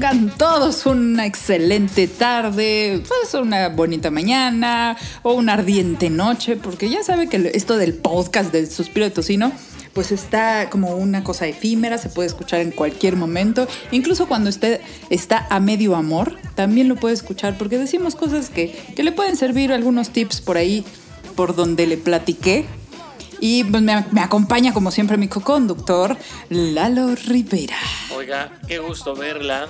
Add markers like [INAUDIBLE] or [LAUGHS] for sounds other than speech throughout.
tengan todos una excelente tarde, pues una bonita mañana o una ardiente noche, porque ya sabe que esto del podcast del suspiro de tocino pues está como una cosa efímera, se puede escuchar en cualquier momento, incluso cuando usted está a medio amor, también lo puede escuchar porque decimos cosas que, que le pueden servir algunos tips por ahí, por donde le platiqué. Y pues me, me acompaña como siempre mi co-conductor, Lalo Rivera. Oiga, qué gusto verla.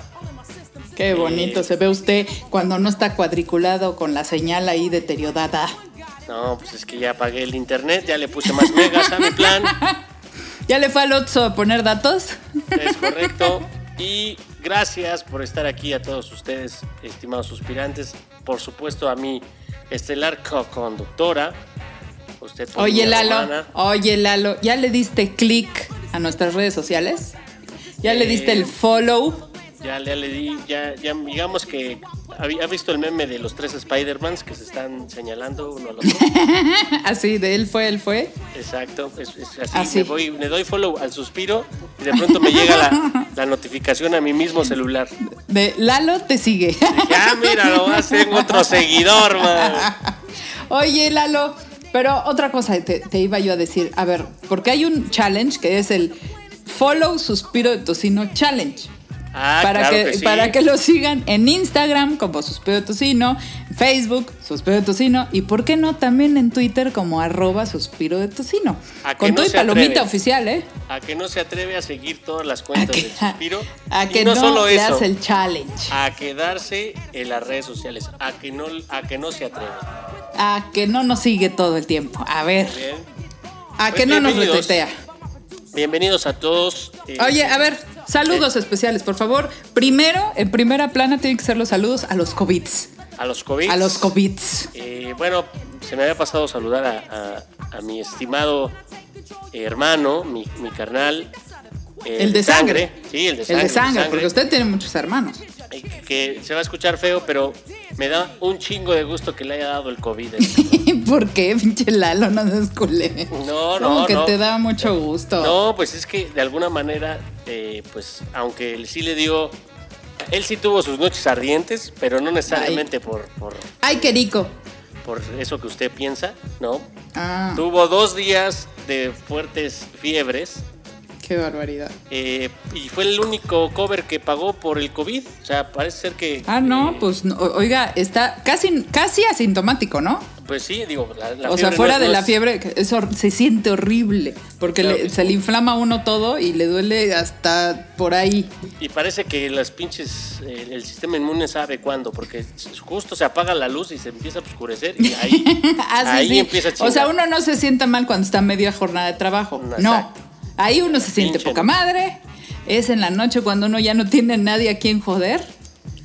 Qué bonito se ve usted cuando no está cuadriculado con la señal ahí deteriorada. No, pues es que ya pagué el internet, ya le puse más megas a mi plan. [LAUGHS] ¿Ya le fue al Otso a poner datos? Es correcto. Y gracias por estar aquí a todos ustedes, estimados suspirantes. Por supuesto, a mi estelar co-conductora. Usted Oye, Lalo, oye, Lalo, ¿ya le diste clic a nuestras redes sociales? ¿Ya le diste Eh, el follow? Ya, ya le di, ya, ya digamos que había visto el meme de los tres Spider-Mans que se están señalando uno al otro. [LAUGHS] Así, de él fue, él fue. Exacto, es, es así. Así. Me, voy, le doy follow al suspiro y de pronto me llega la, [LAUGHS] la notificación a mi mismo celular. De Lalo te sigue. Ya, mira, lo va a hacer otro seguidor, man. [LAUGHS] Oye, Lalo, pero otra cosa te, te iba yo a decir. A ver, porque hay un challenge que es el Follow Suspiro de Tocino Challenge. Ah, para, claro que, que sí. para que lo sigan en Instagram como Suspiro de Tocino, Facebook Suspiro de Tocino y por qué no también en Twitter como arroba Suspiro de Tocino. A Con no todo y palomita atreve. oficial, ¿eh? A que no se atreve a seguir todas las cuentas del [LAUGHS] suspiro. a que no, no, solo le eso, hace el challenge. a quedarse en las redes sociales. A que no, a que no se atreve. A que no nos sigue todo el tiempo. A ver, Bien. a Pues que no nos retetea. Bienvenidos a todos. eh, Oye, a ver, saludos especiales, por favor. Primero, en primera plana tienen que ser los saludos a los COVIDs. a los COVID. A los COVIDs. Eh, bueno, se me había pasado saludar a, a- a mi estimado hermano, mi, mi carnal. eh, El de sangre. Sí, el de El sangre. de sangre, porque usted tiene muchos hermanos. Eh, Que se va a escuchar feo, pero me da un chingo de gusto que le haya dado el COVID. ¿Por qué, pinche Lalo? No seas culé. No, no, Como que no. te da mucho gusto. No, pues es que de alguna manera, eh, pues aunque él sí le dio. Él sí tuvo sus noches ardientes, pero no necesariamente por, por, Ay, qué rico. por eso que usted piensa, ¿no? Ah, Tuvo dos días de fuertes fiebres qué barbaridad. eh, y fue el único cover que pagó por el COVID. O sea, parece ser que. Ah, no, eh, pues no, oiga, está casi, casi asintomático, ¿no? Pues sí, digo, la, la o sea, fuera no de la fiebre, que es hor- se siente horrible, porque Claro le- se le inflama a uno todo y le duele hasta por ahí. Y parece que las pinches. eh, el sistema inmune sabe cuándo, porque justo se apaga la luz y se empieza a oscurecer y ahí. [LAUGHS] Ah, ahí sí. empieza a chingar. O sea, uno no se siente mal cuando está media jornada de trabajo. No. Ahí uno se siente Pinche poca madre. Es en la noche cuando uno ya no tiene nadie a quien joder.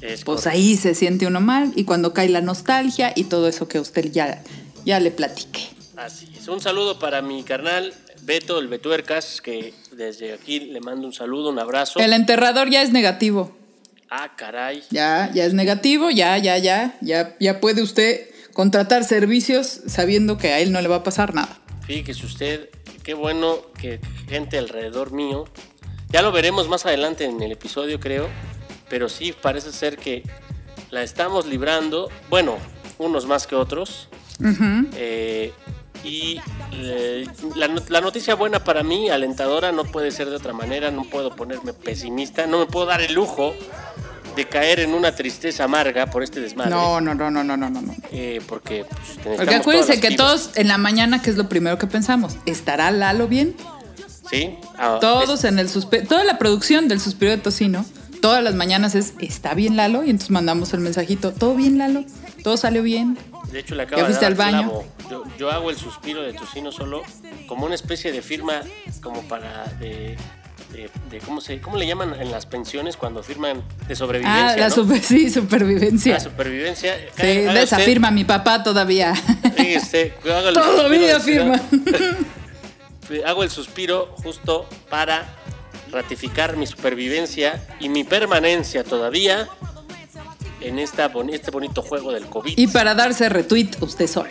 Es Pues correcto. ahí se siente uno mal y cuando cae la nostalgia y todo eso que usted ya, ya le platiqué. Así es. Un saludo para mi carnal Beto, el Betuercas, que desde aquí le mando un saludo, un abrazo. El enterrador ya es negativo. Ah, caray. Ya, ya es negativo, ya, ya, ya, ya, ya puede usted contratar servicios sabiendo que a él no le va a pasar nada. Fíjese usted, qué bueno que gente alrededor mío. Ya lo veremos más adelante en el episodio, creo. Pero sí parece ser que la estamos librando. Bueno, unos más que otros. Eh, y eh, la, no- la noticia buena para mí, alentadora, no puede ser de otra manera. No puedo ponerme pesimista. No me puedo dar el lujo de caer en una tristeza amarga por este desmadre. No, no, no, no, no, no, no. Eh, porque pues, Porque acuérdense que pibas. todos en la mañana, que es lo primero que pensamos, ¿estará Lalo bien? Sí. Ah, Todos es- en el suspe- toda la producción del suspiro de tocino, todas las mañanas es ¿está bien Lalo? Y entonces mandamos el mensajito, ¿todo bien Lalo? ¿Todo salió bien? De hecho, le acabo ¿Ya de fuiste dar al baño? Yo, yo hago el suspiro de tocino solo como una especie de firma, como para de, de- de- ¿cómo se, cómo le llaman en las pensiones cuando firman de sobrevivencia? Ah, la ¿no? super, [LAUGHS] sí, supervivencia. La supervivencia. Sí, de esa usted- firma mi papá todavía. fíjese, [LAUGHS] hago el Todavía de- firma. [LAUGHS] hago el suspiro justo para ratificar mi supervivencia y mi permanencia todavía en esta, este bonito juego del COVID. Y para darse retweet usted solo.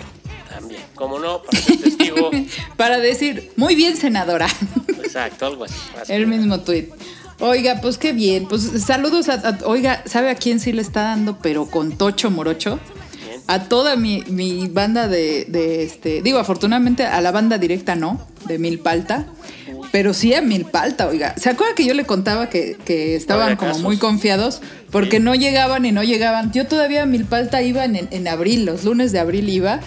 También, como no, para ser testigo. [LAUGHS] Para decir, muy bien senadora. [LAUGHS] Exacto, algo así. El mismo tweet. Oiga, pues qué bien. Pues saludos a, a- Oiga, ¿sabe a quién sí le está dando, pero con Tocho Morocho? A toda mi, mi banda de, de este. Digo, afortunadamente a la banda directa no, de Milpalta. Pero sí a Milpalta, oiga. ¿Se acuerda que yo le contaba que, que estaban como casos. muy confiados? Porque Sí. no llegaban y no llegaban. Yo todavía a Milpalta iba en, en abril, los lunes de abril iba.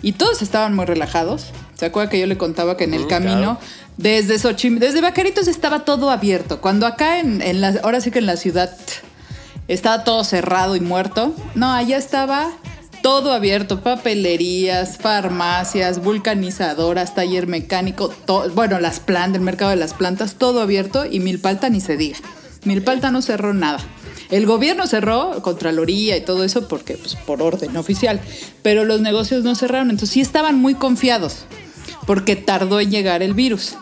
Y todos estaban muy relajados. ¿Se acuerda que yo le contaba que en el Mm, camino, claro. desde Xochimilco, desde Vaqueritos estaba todo abierto? Cuando acá en, en la, ahora sí que en la ciudad estaba todo cerrado y muerto. No, allá estaba todo abierto, papelerías, farmacias, vulcanizadoras, taller mecánico, bueno, las plantas, el mercado de las plantas, todo abierto y Milpalta ni se diga. Milpalta no cerró nada. El gobierno cerró Contraloría y todo eso porque pues, por orden oficial, pero los negocios no cerraron, entonces sí estaban muy confiados porque tardó en llegar el virus.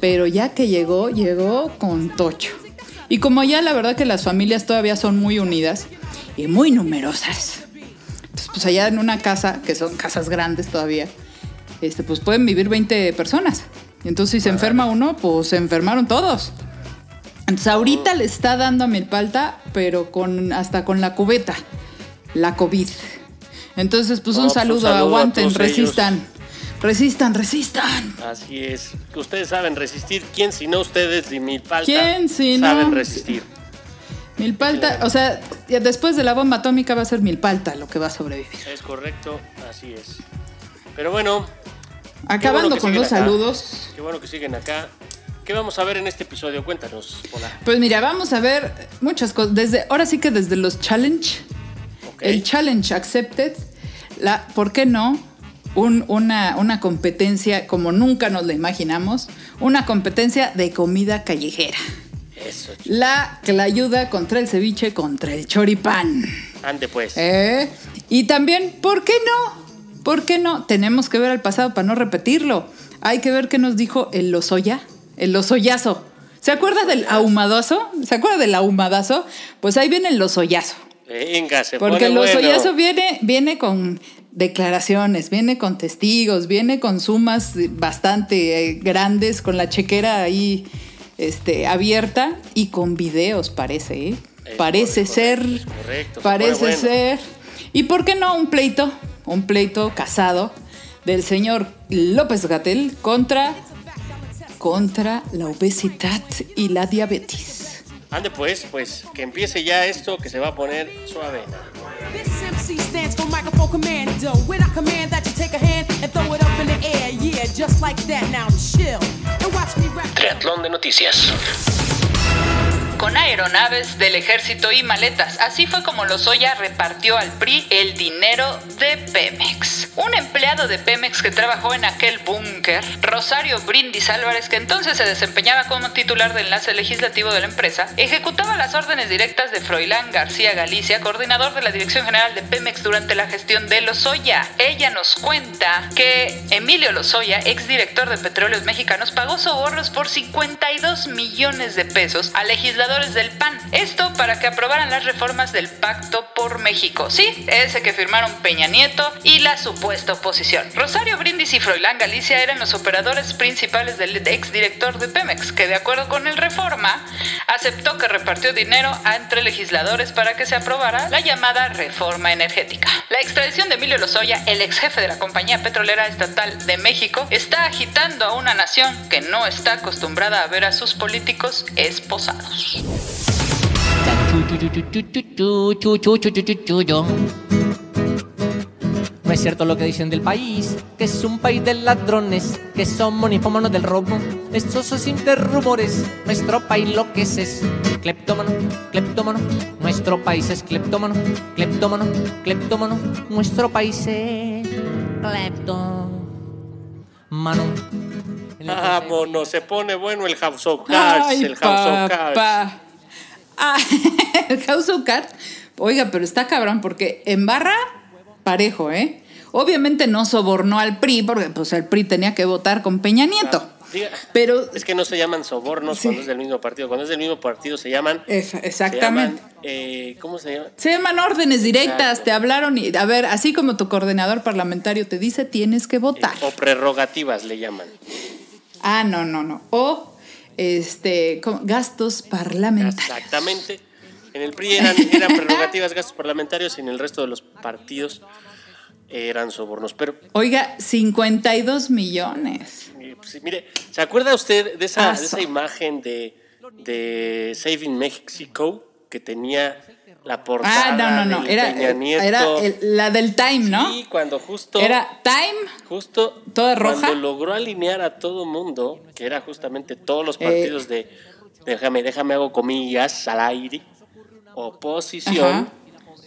Pero ya que llegó, llegó con tocho. Y como ya la verdad que las familias todavía son muy unidas y muy numerosas. Entonces, pues allá en una casa, que son casas grandes todavía, este, pues pueden vivir 20 personas. Y entonces si se enferma uno, pues se enfermaron todos. Entonces ahorita le está dando a Milpalta, pero con hasta con la cubeta, la COVID. Entonces, pues No, un pues, un saludo, aguanten, ellos. resistan. Resistan, resistan. Así es. Que ustedes saben resistir. ¿Quién si no ustedes de Milpalta? ¿Quién si no? Saben resistir. Milpalta, o sea, después de la bomba atómica va a ser Milpalta lo que va a sobrevivir. Es correcto, así es. Pero bueno, Acabando con los acá. saludos. qué bueno que siguen acá. ¿Qué vamos a ver en este episodio? Cuéntanos, Pola. Pues mira, vamos a ver muchas cosas. Desde, ahora sí que desde los challenge, el challenge accepted, la, ¿por qué no? Un- una, una competencia como nunca nos la imaginamos, una competencia de comida callejera. Eso. La que la ayuda contra el ceviche, contra el choripán. Ande pues. ¿Eh? Y también, ¿por qué no? ¿Por qué no? Tenemos que ver al pasado para no repetirlo. Hay que ver qué nos dijo el Lozoya, el Lozoyazo. ¿Se acuerda del ahumadazo? ¿Se acuerda del ahumadazo? Pues ahí viene el Lozoyazo. Venga, se Porque el bueno. Lozoyazo viene, viene con declaraciones, viene con testigos, viene con sumas bastante eh, grandes, con la chequera ahí este, abierta y con videos, parece, ¿eh? Parece correcto, ser. correcto, parece bueno. ser. ¿Y por qué no un pleito? Un pleito casado del señor López Gatel contra, contra la obesidad y la diabetes. Ande pues, pues que empiece ya esto que se va a poner suave. Triatlón de noticias. Con aeronaves del ejército y maletas. Así fue como Lozoya repartió al PRI el dinero de Pemex. Un empleado de Pemex que trabajó en aquel búnker, Rosario Brindis Álvarez, que entonces se desempeñaba como titular de enlace legislativo de la empresa, ejecutaba las órdenes directas de Froilán García Galicia, coordinador de la Dirección General de Pemex durante la gestión de Lozoya. Ella nos cuenta que Emilio Lozoya, exdirector de Petróleos Mexicanos, pagó sobornos por 52 millones de pesos a legisladores del PAN. Esto para que aprobaran las reformas del Pacto por México. Sí, ese que firmaron Peña Nieto y la supuesta oposición. Rosario Brindis y Froilán Galicia eran los operadores principales del exdirector de Pemex, que de acuerdo con el Reforma, aceptó que repartió dinero entre legisladores para que se aprobara la llamada reforma energética. La extradición de Emilio Lozoya, el ex jefe de la compañía petrolera estatal de México, está agitando a una nación que no está acostumbrada a ver a sus políticos esposados. No es cierto lo que dicen del país, que es un país de ladrones, que somos ninfómanos del robo. Estos son simples rumores, nuestro país lo que es es cleptómano, cleptómano. Nuestro país es cleptómano, cleptómano, cleptómano. Nuestro país es cleptómano. Vámonos, se pone bueno el House of Cards. Ay, el House of Cards. papá. Ah, [LAUGHS] el House of Cards. Oiga, pero está cabrón porque en barra, parejo, ¿eh? Obviamente no sobornó al PRI porque pues el PRI tenía que votar con Peña Nieto. Diga- Pero Es que no se llaman sobornos Sí. cuando es del mismo partido. Cuando es del mismo partido se llaman. Ef- se exactamente. llaman, eh, ¿Cómo se llama? Se llaman órdenes directas, Exacto. te hablaron y, a ver, así como tu coordinador parlamentario te dice, tienes que votar. O prerrogativas le llaman. Ah, no, no, no. O este, gastos parlamentarios. Exactamente. En el PRI eran, eran prerrogativas gastos parlamentarios y en el resto de los partidos eran sobornos. Pero Oiga, 52 millones. Eh, mire, ¿se acuerda usted de esa, de esa imagen de, de Saving Mexico que tenía la portada Ah, no, no, Era, el- la del Time, ¿no? Sí, cuando justo, Era Time. justo toda roja. cuando logró alinear a todo mundo, que era justamente todos los Eh. partidos de, déjame, déjame hago comillas al aire, oposición, Ajá.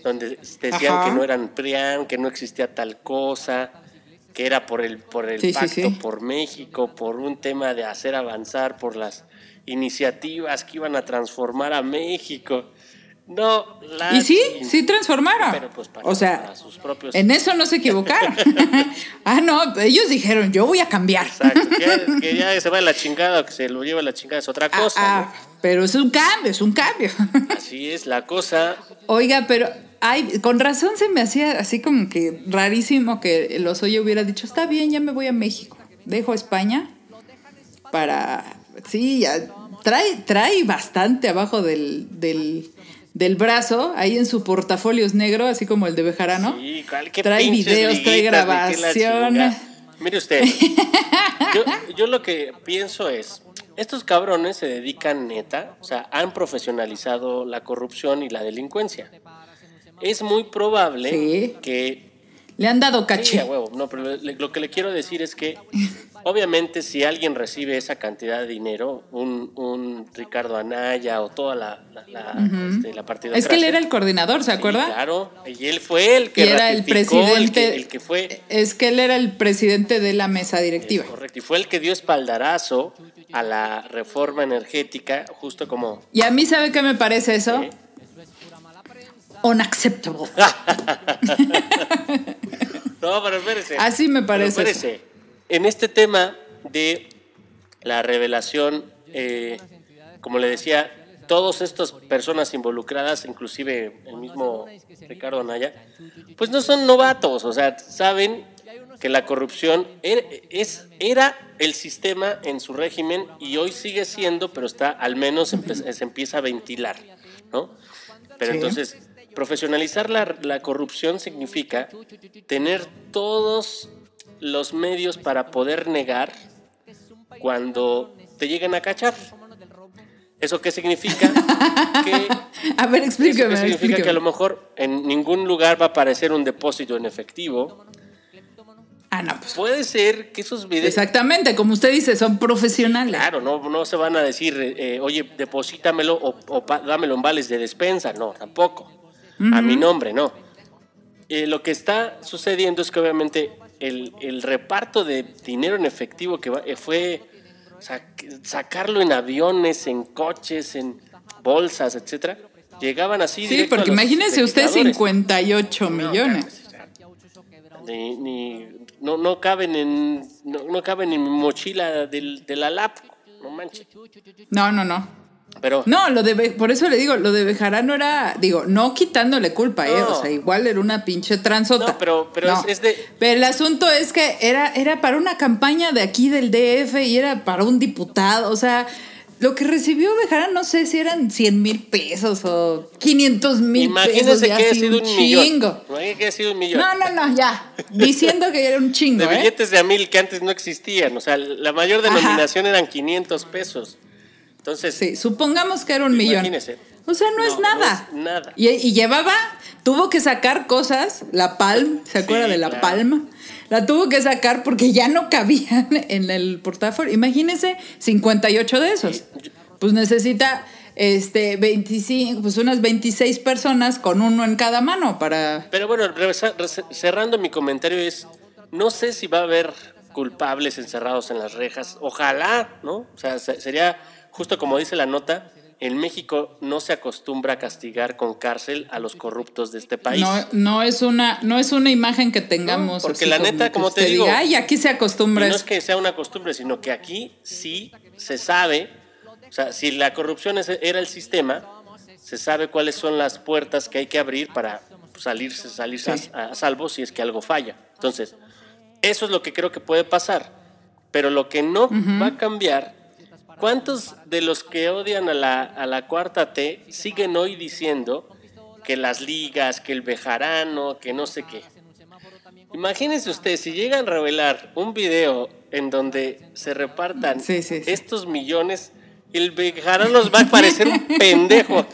donde decían Ajá. que no eran PRIAN, que no existía tal cosa, que era por el, por el Sí, pacto sí. por México, por un tema de hacer avanzar, por las iniciativas que iban a transformar a México. No, la Y sí, sí transformaron. Pero pues para, o sea, para sus propios en eso no se equivocaron. [LAUGHS] [LAUGHS] ah, no, ellos dijeron, yo voy a cambiar. Exacto, que, [LAUGHS] que ya se va la chingada que se lo lleva la chingada es otra Ah, cosa. ah, pero es un cambio, es un cambio. Así es la cosa. Oiga, pero ay, con razón se me hacía así como que rarísimo que el Osoyo hubiera dicho, está bien, ya me voy a México, dejo España para... Sí, ya trae, trae bastante abajo del, del, del brazo, ahí en su portafolio es negro, así como el de Bejarano. Sí, ¿cuál- qué trae videos, trae grabaciones. Mire usted, [LAUGHS] yo, yo lo que pienso es, estos cabrones se dedican neta, o sea, han profesionalizado la corrupción y la delincuencia. Es muy probable Sí. que Le han dado Sí, caché. a huevo. No, pero lo que le quiero decir es que, obviamente, si alguien recibe esa cantidad de dinero, un, un Ricardo Anaya o toda la, la, la, este, la partidocracia- es que él era el coordinador, ¿se Sí, acuerda? claro. Y él fue el que y era el presidente. El que, el que fue. Es que él era el presidente de la mesa directiva. Correcto. Y fue el que dio espaldarazo a la reforma energética, justo como. Y a mí, ¿sabe qué me parece eso? ¿eh? Unacceptable. [LAUGHS] No, pero espérese. Así me Pero parece espérese. En este tema de la revelación, eh, como le decía, todas estas personas involucradas, inclusive el mismo Ricardo Anaya, pues no son novatos, o sea, saben que la corrupción er- es, era el sistema en su régimen y hoy sigue siendo, pero está al menos empe- se empieza a ventilar, ¿no? Pero Sí. entonces, profesionalizar la, la corrupción significa tener todos los medios para poder negar cuando te lleguen a cachar. ¿Eso qué significa? [LAUGHS] que, A ver, eso explíqueme. que significa que a lo mejor en ningún lugar va a aparecer un depósito en efectivo. Ah, no, pues. Puede ser que esos videos... Exactamente, como usted dice, son profesionales. Claro, no, no se van a decir, eh, oye, deposítamelo o, o dámelo en vales de despensa. No, tampoco. A mi nombre, no. Eh, lo que está sucediendo es que obviamente el, el reparto de dinero en efectivo que va- eh, fue sac- sacarlo en aviones, en coches, en bolsas, etcétera, llegaban así Sí, directo a porque los imagínese usted legisladores. 58 No, millones. ni- ni- no, no caben en no, no caben en mi mochila del, de la lap, no manches. No, no, no. Pero No, lo de Be- por eso le digo, lo de Bejarano era, digo, no quitándole culpa, ¿eh? No. O sea, igual era una pinche transota. No, pero- pero es- es de- Pero el asunto es que era, era para una campaña de aquí del DF y era para un diputado. O sea, lo que recibió Bejarano, no sé si eran 100 mil pesos o 500 mil pesos. imagínese ya que haya sido un, millón. chingo. Imagínese que haya sido un millón. No, no, no, ya. Diciendo que era un chingo, de ¿eh? billetes de a mil que antes no existían. O sea, la mayor Ajá. denominación eran 500 pesos. Entonces, Sí, supongamos que era un millón. Imagínese. O sea, no, No, es no nada. es nada. Y, y llevaba, tuvo que sacar cosas, la Palm, ¿se acuerda Sí, de la claro. Palm? La tuvo que sacar porque ya no cabían [LAUGHS] en el portafolio. Imagínese 58 de esos. Pues necesita este 25, pues unas 26 personas con uno en cada mano para pero bueno, cerrando mi comentario es, no sé si va a haber culpables encerrados en las rejas. Ojalá, ¿no? O sea, se- sería justo como dice la nota, en México no se acostumbra a castigar con cárcel a los corruptos de este país. no, no es una no es una imagen que tengamos No, porque la neta, como te digo, diga, ay aquí se acostumbra no eso". es que sea una costumbre, sino que aquí sí se sabe, o sea, si la corrupción era el sistema, se sabe cuáles son las puertas que hay que abrir para salirse, salirse Sí. a, a salvo si es que algo falla. Entonces, eso es lo que creo que puede pasar. Pero lo que no va a cambiar ¿Cuántos de los que odian a la, a la cuarta T siguen hoy diciendo que las ligas, que el bejarano, que no sé qué? Imagínense ustedes, si llegan a revelar un video en donde se repartan Sí, sí, sí. estos millones, el bejarano nos va a parecer un [LAUGHS] pendejo.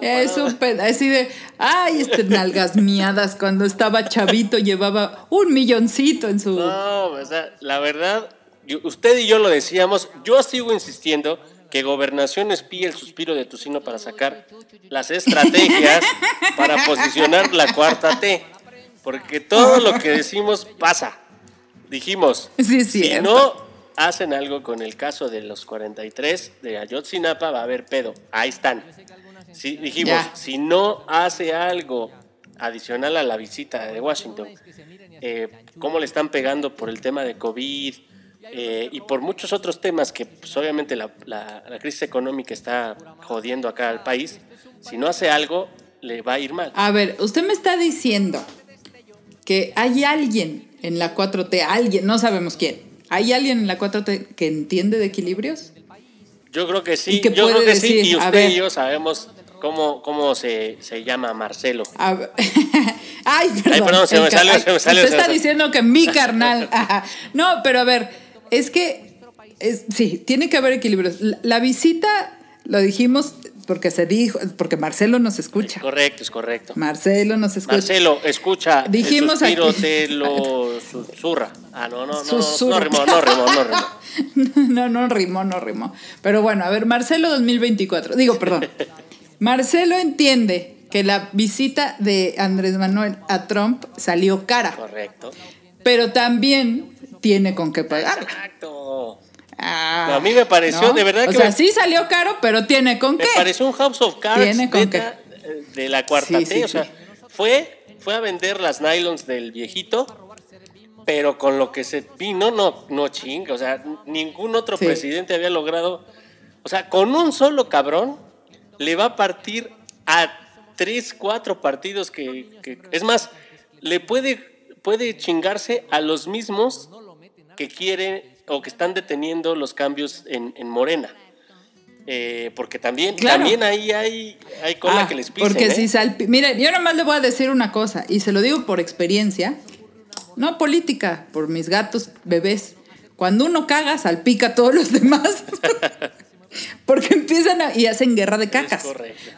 Es un peda- así de, ay, este nalgas miadas, cuando estaba chavito llevaba un milloncito en su... No, o sea, la verdad, usted y yo lo decíamos, yo sigo insistiendo que Gobernación espía el suspiro de Tucino para sacar las estrategias para posicionar la cuarta T. Porque todo lo que decimos pasa. Dijimos, Sí, si no hacen algo con el caso de los 43 de Ayotzinapa, va a haber pedo. Ahí están. Sí, dijimos, Ya. si no hace algo adicional a la visita de Washington, eh, cómo le están pegando por el tema de COVID eh, y por muchos otros temas que pues, obviamente la, la- la crisis económica está jodiendo acá al país, si no hace algo, le va a ir mal. A ver, usted me está diciendo que hay alguien en la 4T, alguien, no sabemos quién, hay alguien en la 4T que entiende de equilibrios. Yo creo que sí, ¿Y yo creo puede que sí, decir? y A usted ver. y yo sabemos cómo, cómo se, se llama Marcelo. A ver- [LAUGHS] Ay, perdón. perdón, se me salió, se me salió, Usted se me está diciendo que mi carnal. [LAUGHS] Ajá. No, pero a ver, es que es- sí, tiene que haber equilibrios. La, la visita, lo dijimos porque se dijo, porque Marcelo nos escucha. Correcto, es correcto. Marcelo nos escucha. Marcelo, escucha, Dijimos el suspiro aquí- te lo susurra. Ah, no, no, no, no, Susurra. no rimó, no rimó, no rimó. [LAUGHS] No, no rimó, no rimó. Pero bueno, a ver, Marcelo 2024. Digo, perdón. [LAUGHS] Marcelo entiende que la visita de Andrés Manuel a Trump salió cara, Correcto. pero también tiene con qué pagarla. Exacto. Ah, No, a mí me pareció, de verdad O que sea, me- sí salió caro, pero tiene con Me qué. pareció un House of Cards Tiene con eh, de la cuarta Sí, T. sí, o sea, sí. fue, fue a vender las nylons del viejito, pero con lo que se vino, no, no chinga. O sea, ningún otro presidente había logrado. O sea, con un solo cabrón le va a partir a tres, cuatro partidos que. que- es más, le puede, puede chingarse a los mismos que quieren o que están deteniendo los cambios en, en Morena. Eh, porque también, Claro. también ahí hay, hay cola Ah, que les pisen. Porque ¿eh? si salpi... Mire, yo nomás le voy a decir una cosa, y se lo digo por experiencia, no política, por mis gatos bebés. Cuando uno caga, salpica a todos los [LAUGHS] demás. [LAUGHS] Porque empiezan a- y hacen guerra de cacas.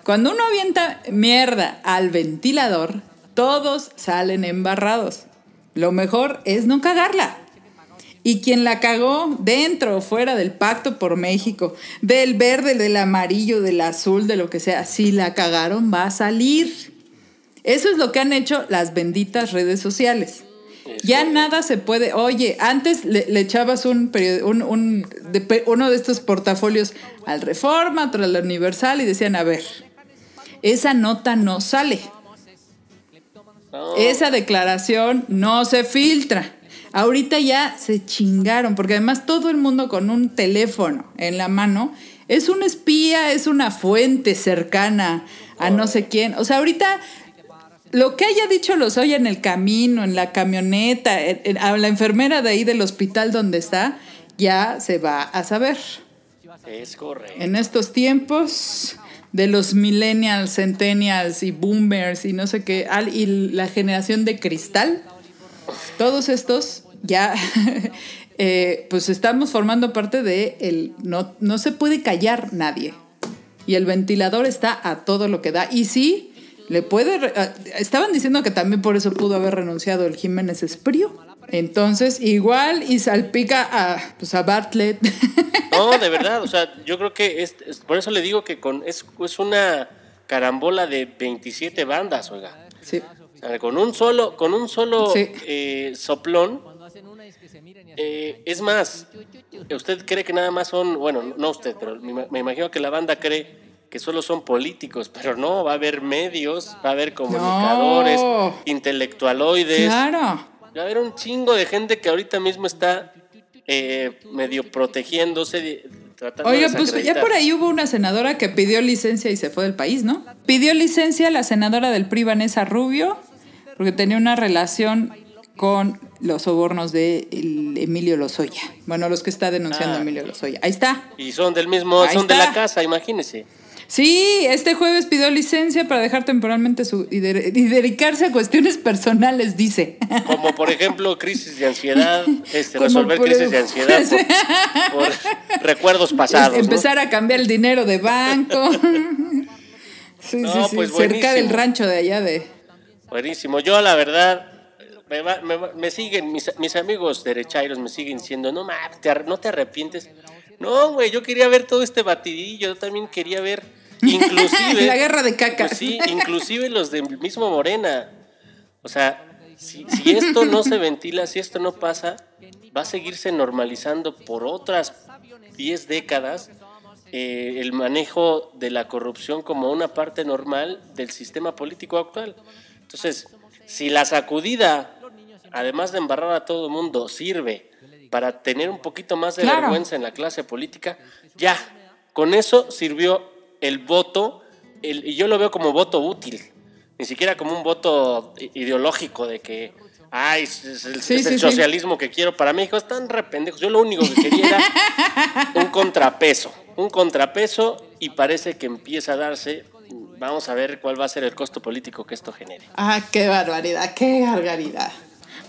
Cuando uno avienta mierda al ventilador, todos salen embarrados. Lo mejor es no cagarla. Y quien la cagó dentro o fuera del pacto por México, del verde, del amarillo, del azul, de lo que sea, si la cagaron va a salir. Eso es lo que han hecho las benditas redes sociales. Ya nada se puede. Oye, antes le, le echabas un, period- un, un- de uno de estos portafolios al Reforma, otro al Universal y decían, a ver, esa nota no sale. No, Esa declaración no se filtra. Ahorita ya se chingaron, porque además todo el mundo con un teléfono en la mano es un espía, es una fuente cercana a no sé quién. O sea, ahorita lo que haya dicho los oye en el camino, en la camioneta, en- en- a la enfermera de ahí del hospital donde está, ya se va a saber. es correcto. En estos tiempos de los millennials, centennials y boomers y no sé qué, y la generación de cristal, todos estos ya, [LAUGHS] eh, pues estamos formando parte de el, no, no se puede callar nadie. Y el ventilador está a todo lo que da. Y sí, le puede... re- ah, Estaban diciendo que también por eso pudo haber renunciado el Jiménez Esprío. Entonces, igual y salpica a, pues a Bartlett. [LAUGHS] No, de verdad, o sea, yo creo que es, es- por eso le digo que con, es, es una carambola de 27 bandas, oiga. sí. O sea, con un solo, con un solo Sí. eh, soplón. Eh, es más, usted cree que nada más son, bueno, no usted, pero me, ima- me imagino que la banda cree que solo son políticos, pero no, va a haber medios, va a haber comunicadores, No. intelectualoides, Claro. va a haber un chingo de gente que ahorita mismo está eh, medio protegiéndose, tratando Oiga, de pues ya por ahí hubo una senadora que pidió licencia y se fue del país, ¿no? Pidió licencia la senadora del PRI, Vanessa Rubio, porque tenía una relación con los sobornos de el Emilio Lozoya. Bueno, los que está denunciando Ah. Emilio Lozoya. Ahí está. Y son del mismo, Ahí son de la casa, imagínese. Sí, este jueves pidió licencia para dejar temporalmente su y, de- y dedicarse a cuestiones personales, dice. Como por ejemplo crisis de ansiedad, [LAUGHS] este, resolver por- crisis de ansiedad por, por recuerdos pasados. Empezar a cambiar el dinero de banco. [LAUGHS] sí, No, sí, sí. pues Cerca del buenísimo. rancho de allá de. Buenísimo. Yo la verdad, me, va- me va- me siguen, mis, mis amigos derechairos me siguen diciendo, no, ma, te no te arrepientes. No, güey, yo quería ver todo este batidillo, yo también quería ver, [LAUGHS] inclusive... La guerra de cacas. Pues sí, inclusive los del mismo Morena. O sea, si, si esto no se ventila, si esto no pasa, va a seguirse normalizando por otras 10 décadas eh, el manejo de la corrupción como una parte normal del sistema político actual. Entonces, si la sacudida, además de embarrar a todo el mundo, sirve para tener un poquito más de Claro. vergüenza en la clase política, ya, con eso sirvió el voto, el- y yo lo veo como voto útil, ni siquiera como un voto ideológico de que, ay, es, el, Sí, es el sí, sí. socialismo que quiero para México, están re pendejos. Yo lo único que quería era un [LAUGHS] contrapeso, un contrapeso y parece que empieza a darse. Vamos a ver cuál va a ser el costo político que esto genere. Ah, qué barbaridad, qué barbaridad.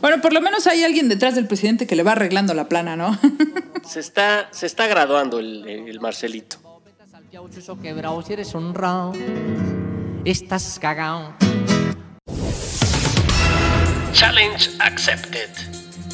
Bueno, por lo menos hay alguien detrás del presidente que le va arreglando la plana, ¿no? [LAUGHS] Se está, se está graduando el, el Marcelito. Si eres honrado, estás cagao. Challenge accepted.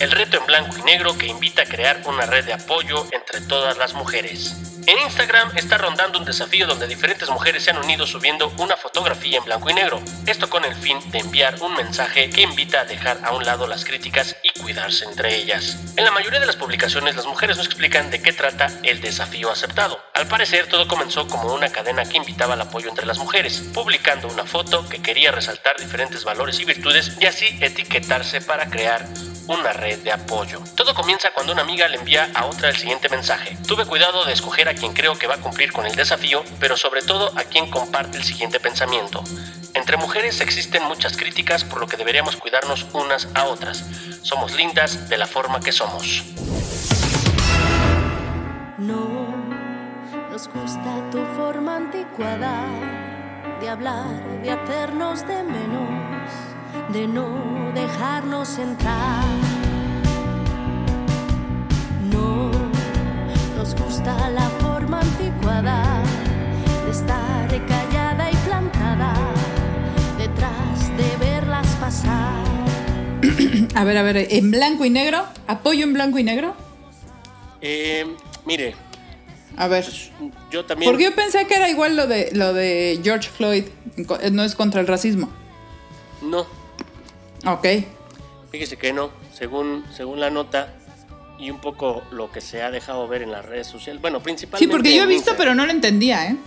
El reto en blanco y negro que invita a crear una red de apoyo entre todas las mujeres. En Instagram está rondando un desafío donde diferentes mujeres se han unido subiendo una fotografía en blanco y negro. Esto con el fin de enviar un mensaje que invita a dejar a un lado las críticas y cuidarse entre ellas. En la mayoría de las publicaciones las mujeres no explican de qué trata el desafío aceptado. Al parecer todo comenzó como una cadena que invitaba al apoyo entre las mujeres, publicando una foto que quería resaltar diferentes valores y virtudes y así etiquetarse para crear una red de apoyo. Todo comienza cuando una amiga le envía a otra el siguiente mensaje. Tuve cuidado de escoger a quien creo que va a cumplir con el desafío, pero sobre todo a quien comparte el siguiente pensamiento. Entre mujeres existen muchas críticas por lo que deberíamos cuidarnos unas a otras. Somos lindas de la forma que somos. No nos gusta tu forma anticuada de hablar, de hacernos de menos, de no dejarnos entrar. No nos gusta la forma anticuada de estar callada y plantada detrás de verlas pasar. [CLEARS THROAT] A ver, a ver, en blanco y negro, apoyo en blanco y negro. Eh, mire, A ver, yo también... porque yo pensé que era igual lo de lo de George Floyd, no es contra el racismo. No, Ok. Fíjese que no, según, según la nota y un poco lo que se ha dejado ver en las redes sociales. Bueno, Sí, principalmente. porque yo he visto, pero no lo entendía, ¿eh?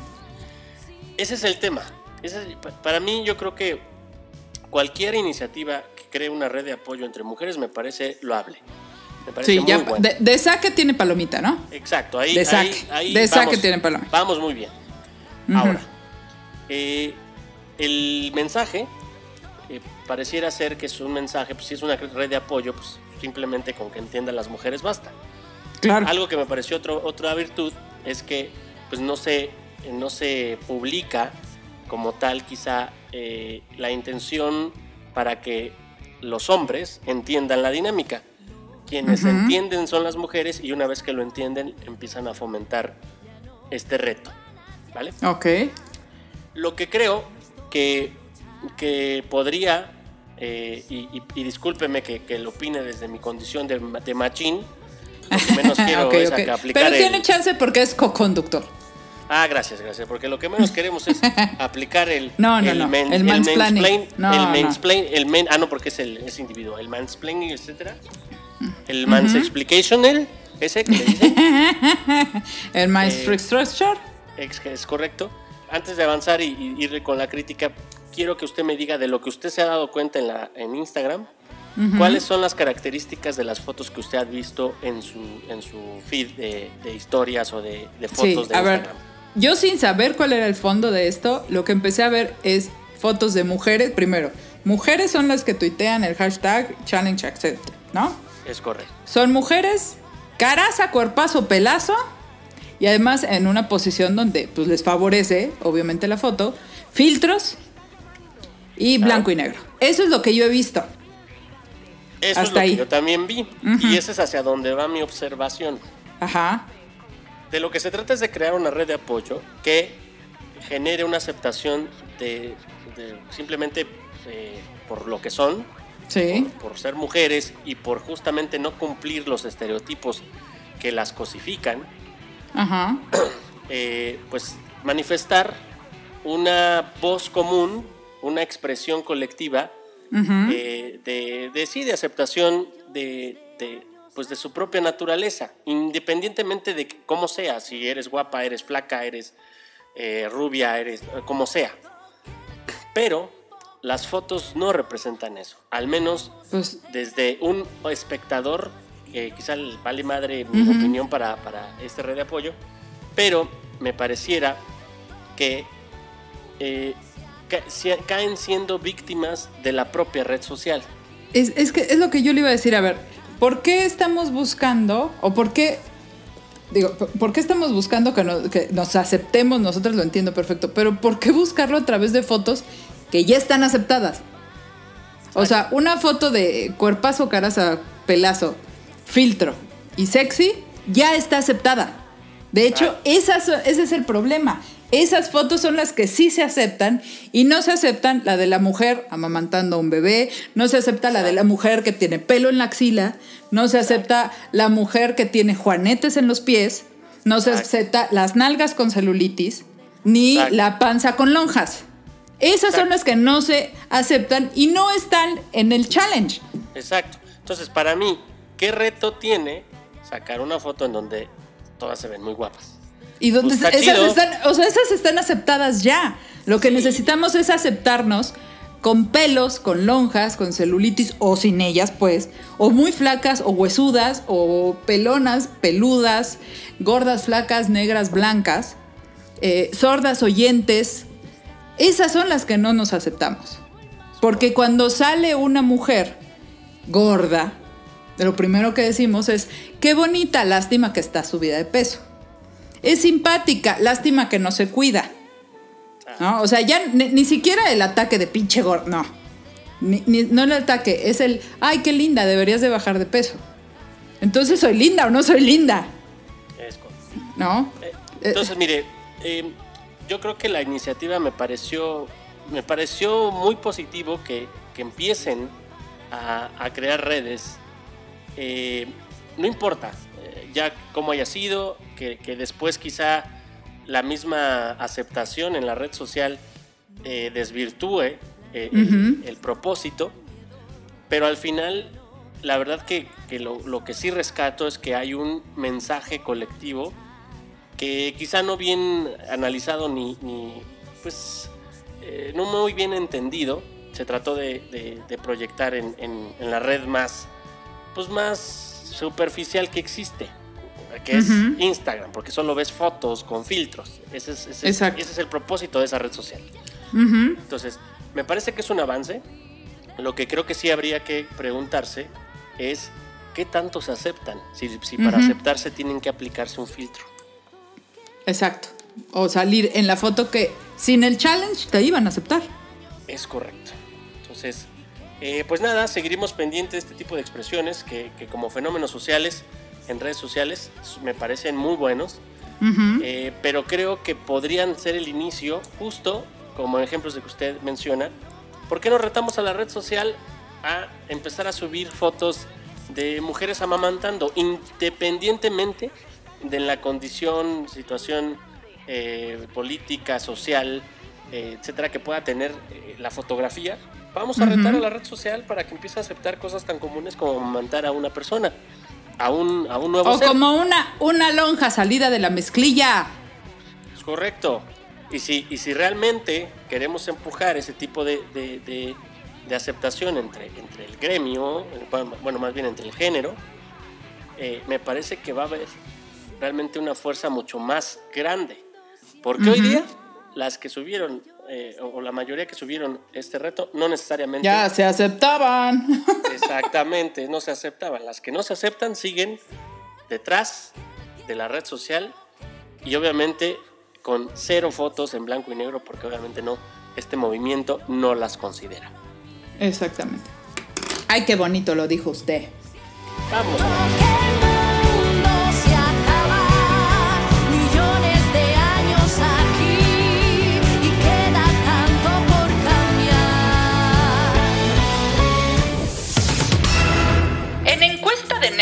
Ese es el tema. Ese es- pa- para mí, yo creo que cualquier iniciativa que cree una red de apoyo entre mujeres me parece loable. Me parece Sí, muy ya bueno. de, de saque tiene palomita, ¿no? Exacto, ahí, de saque. ahí De saque vamos- tiene paloma. Vamos muy bien. Ahora, eh, el mensaje eh, pareciera ser que es un mensaje, pues si es una red de apoyo, pues simplemente con que entiendan las mujeres basta. Claro. Algo que me pareció otro, otra virtud es que pues no se, no se publica como tal quizá eh, la intención para que los hombres entiendan la dinámica. Quienes entienden son las mujeres y una vez que lo entienden empiezan a fomentar este reto. ¿Vale? Ok. Lo que creo que, que podría, eh, y, y- y discúlpeme que, que lo opine desde mi condición de, de machín, lo que menos [LAUGHS] quiero Ok, es ok. acá aplicar Pero el- tiene chance porque es co-conductor. Ah, gracias, gracias, porque lo que menos queremos es [LAUGHS] aplicar el No, no, el, no, men- el mansplaining. mansplain, No, el mansplain, el men, ah no, porque es el es individual, el mansplaining, etcétera. El mans explicational, ese que le dicen. [LAUGHS] El maestro Eh, structure. Es, es correcto. Antes de avanzar y, y ir con la crítica, quiero que usted me diga de lo que usted se ha dado cuenta en, la, en Instagram. ¿Cuáles son las características de las fotos que usted ha visto en su, en su feed de, de historias o de, de Sí, fotos de a ver. Instagram? Yo sin saber cuál era el fondo de esto, lo que empecé a ver es fotos de mujeres. Primero, mujeres son las que tuitean el hashtag Challenge Accept. ¿no? Es correcto. Son mujeres, caraza, cuerpazo, pelazo, y además en una posición donde pues, les favorece, obviamente, la foto, filtros y blanco y negro. Eso es lo que yo he visto. Eso es lo ahí. que yo también vi. Y ese es hacia donde va mi observación. Ajá. De lo que se trata es de crear una red de apoyo que genere una aceptación de, de simplemente eh, por lo que son, Sí. por, por ser mujeres y por justamente no cumplir los estereotipos que las cosifican, Ajá. eh, pues manifestar una voz común, una expresión colectiva eh, de, de sí, de aceptación de, de, pues de su propia naturaleza, independientemente de cómo sea, si eres guapa, eres flaca, eres eh, rubia, eres eh, como sea. Pero las fotos no representan eso, al menos Pues desde un espectador, que quizá le vale madre mi opinión para, para este red de apoyo, pero me pareciera que eh, caen siendo víctimas de la propia red social. es, es que es lo que yo le iba a decir. A ver, ¿por qué estamos buscando o por qué digo, ¿por- ¿por qué estamos buscando que nos, que nos aceptemos? Nosotros lo entiendo perfecto, pero ¿por qué buscarlo a través de fotos que ya están aceptadas? O sea, una foto de cuerpazo, caraza, pelazo, filtro y sexy ya está aceptada. De hecho, esas, ese es el problema. Esas fotos son las que sí se aceptan y no se aceptan la de la mujer amamantando a un bebé, no se acepta la de la mujer que tiene pelo en la axila, no se acepta la mujer que tiene juanetes en los pies, no se acepta las nalgas con celulitis, ni la panza con lonjas. Esas son las que no se aceptan y no están en el challenge. Exacto. Entonces, para mí, ¿qué reto tiene sacar una foto en donde todas se ven muy guapas? Y donde Pues esas chido. están, o sea, esas están aceptadas ya. Lo que necesitamos es aceptarnos con pelos, con lonjas, con celulitis o sin ellas, pues, o muy flacas o huesudas o pelonas, peludas, gordas, flacas, negras, blancas, eh, sordas, oyentes. Esas son las que no nos aceptamos. Porque cuando sale una mujer gorda, lo primero que decimos es, qué bonita, lástima que está subida de peso. Es simpática, lástima que no se cuida. ¿No? O sea, ya ni, ni siquiera el ataque de pinche gordo, no. Ni- ni- no el ataque, es el, ay, qué linda, deberías de bajar de peso. Entonces, ¿soy linda o no soy linda? Es. ¿No? Eh, Eh, Entonces, mire, eh, yo creo que la iniciativa me pareció, me pareció muy positivo que, que empiecen a, a crear redes. Eh, no importa eh, ya cómo haya sido, que, que después quizá la misma aceptación en la red social eh, desvirtúe eh, el- el, propósito, pero al final la verdad que, que lo, lo que sí rescato es que hay un mensaje colectivo que quizá no bien analizado ni, ni, pues eh, no muy bien entendido. Se trató de, de- de proyectar en, en- en la red más, pues más superficial que existe, que es Ujú. Instagram, porque solo ves fotos con filtros. Ese es, ese es- ese es el propósito de esa red social. Ujú. Entonces, me parece que es un avance. Lo que creo que sí habría que preguntarse es qué tanto se aceptan. Si, si para Ujú. aceptarse tienen que aplicarse un filtro. Exacto. O salir en la foto que sin el challenge te iban a aceptar. Es correcto. Entonces, eh, pues nada, seguiremos pendientes de este tipo de expresiones que, que como fenómenos sociales en redes sociales me parecen muy buenos, eh, pero creo que podrían ser el inicio, justo como ejemplos de que usted menciona. ¿Por qué no retamos a la red social a empezar a subir fotos de mujeres amamantando, independientemente de la condición, situación eh, política, social, eh, etcétera, que pueda tener eh, la fotografía? Vamos a retar a la red social para que empiece a aceptar cosas tan comunes como amamantar a una persona, a un, a un nuevo O ser. como una, una lonja salida de la mezclilla. Es correcto. Y si, y si realmente queremos empujar ese tipo de, de- de- de aceptación entre, entre el gremio, bueno, más bien entre el género, eh, me parece que va a haber realmente una fuerza mucho más grande. Porque hoy día las que subieron eh, o la mayoría que subieron este reto, no necesariamente. Ya se aceptaban. [LAUGHS] Exactamente, no se aceptaban. Las que no se aceptan siguen detrás de la red social y obviamente con cero fotos en blanco y negro porque obviamente no, este movimiento no las considera. Exactamente. Ay, qué bonito lo dijo usted. Vamos.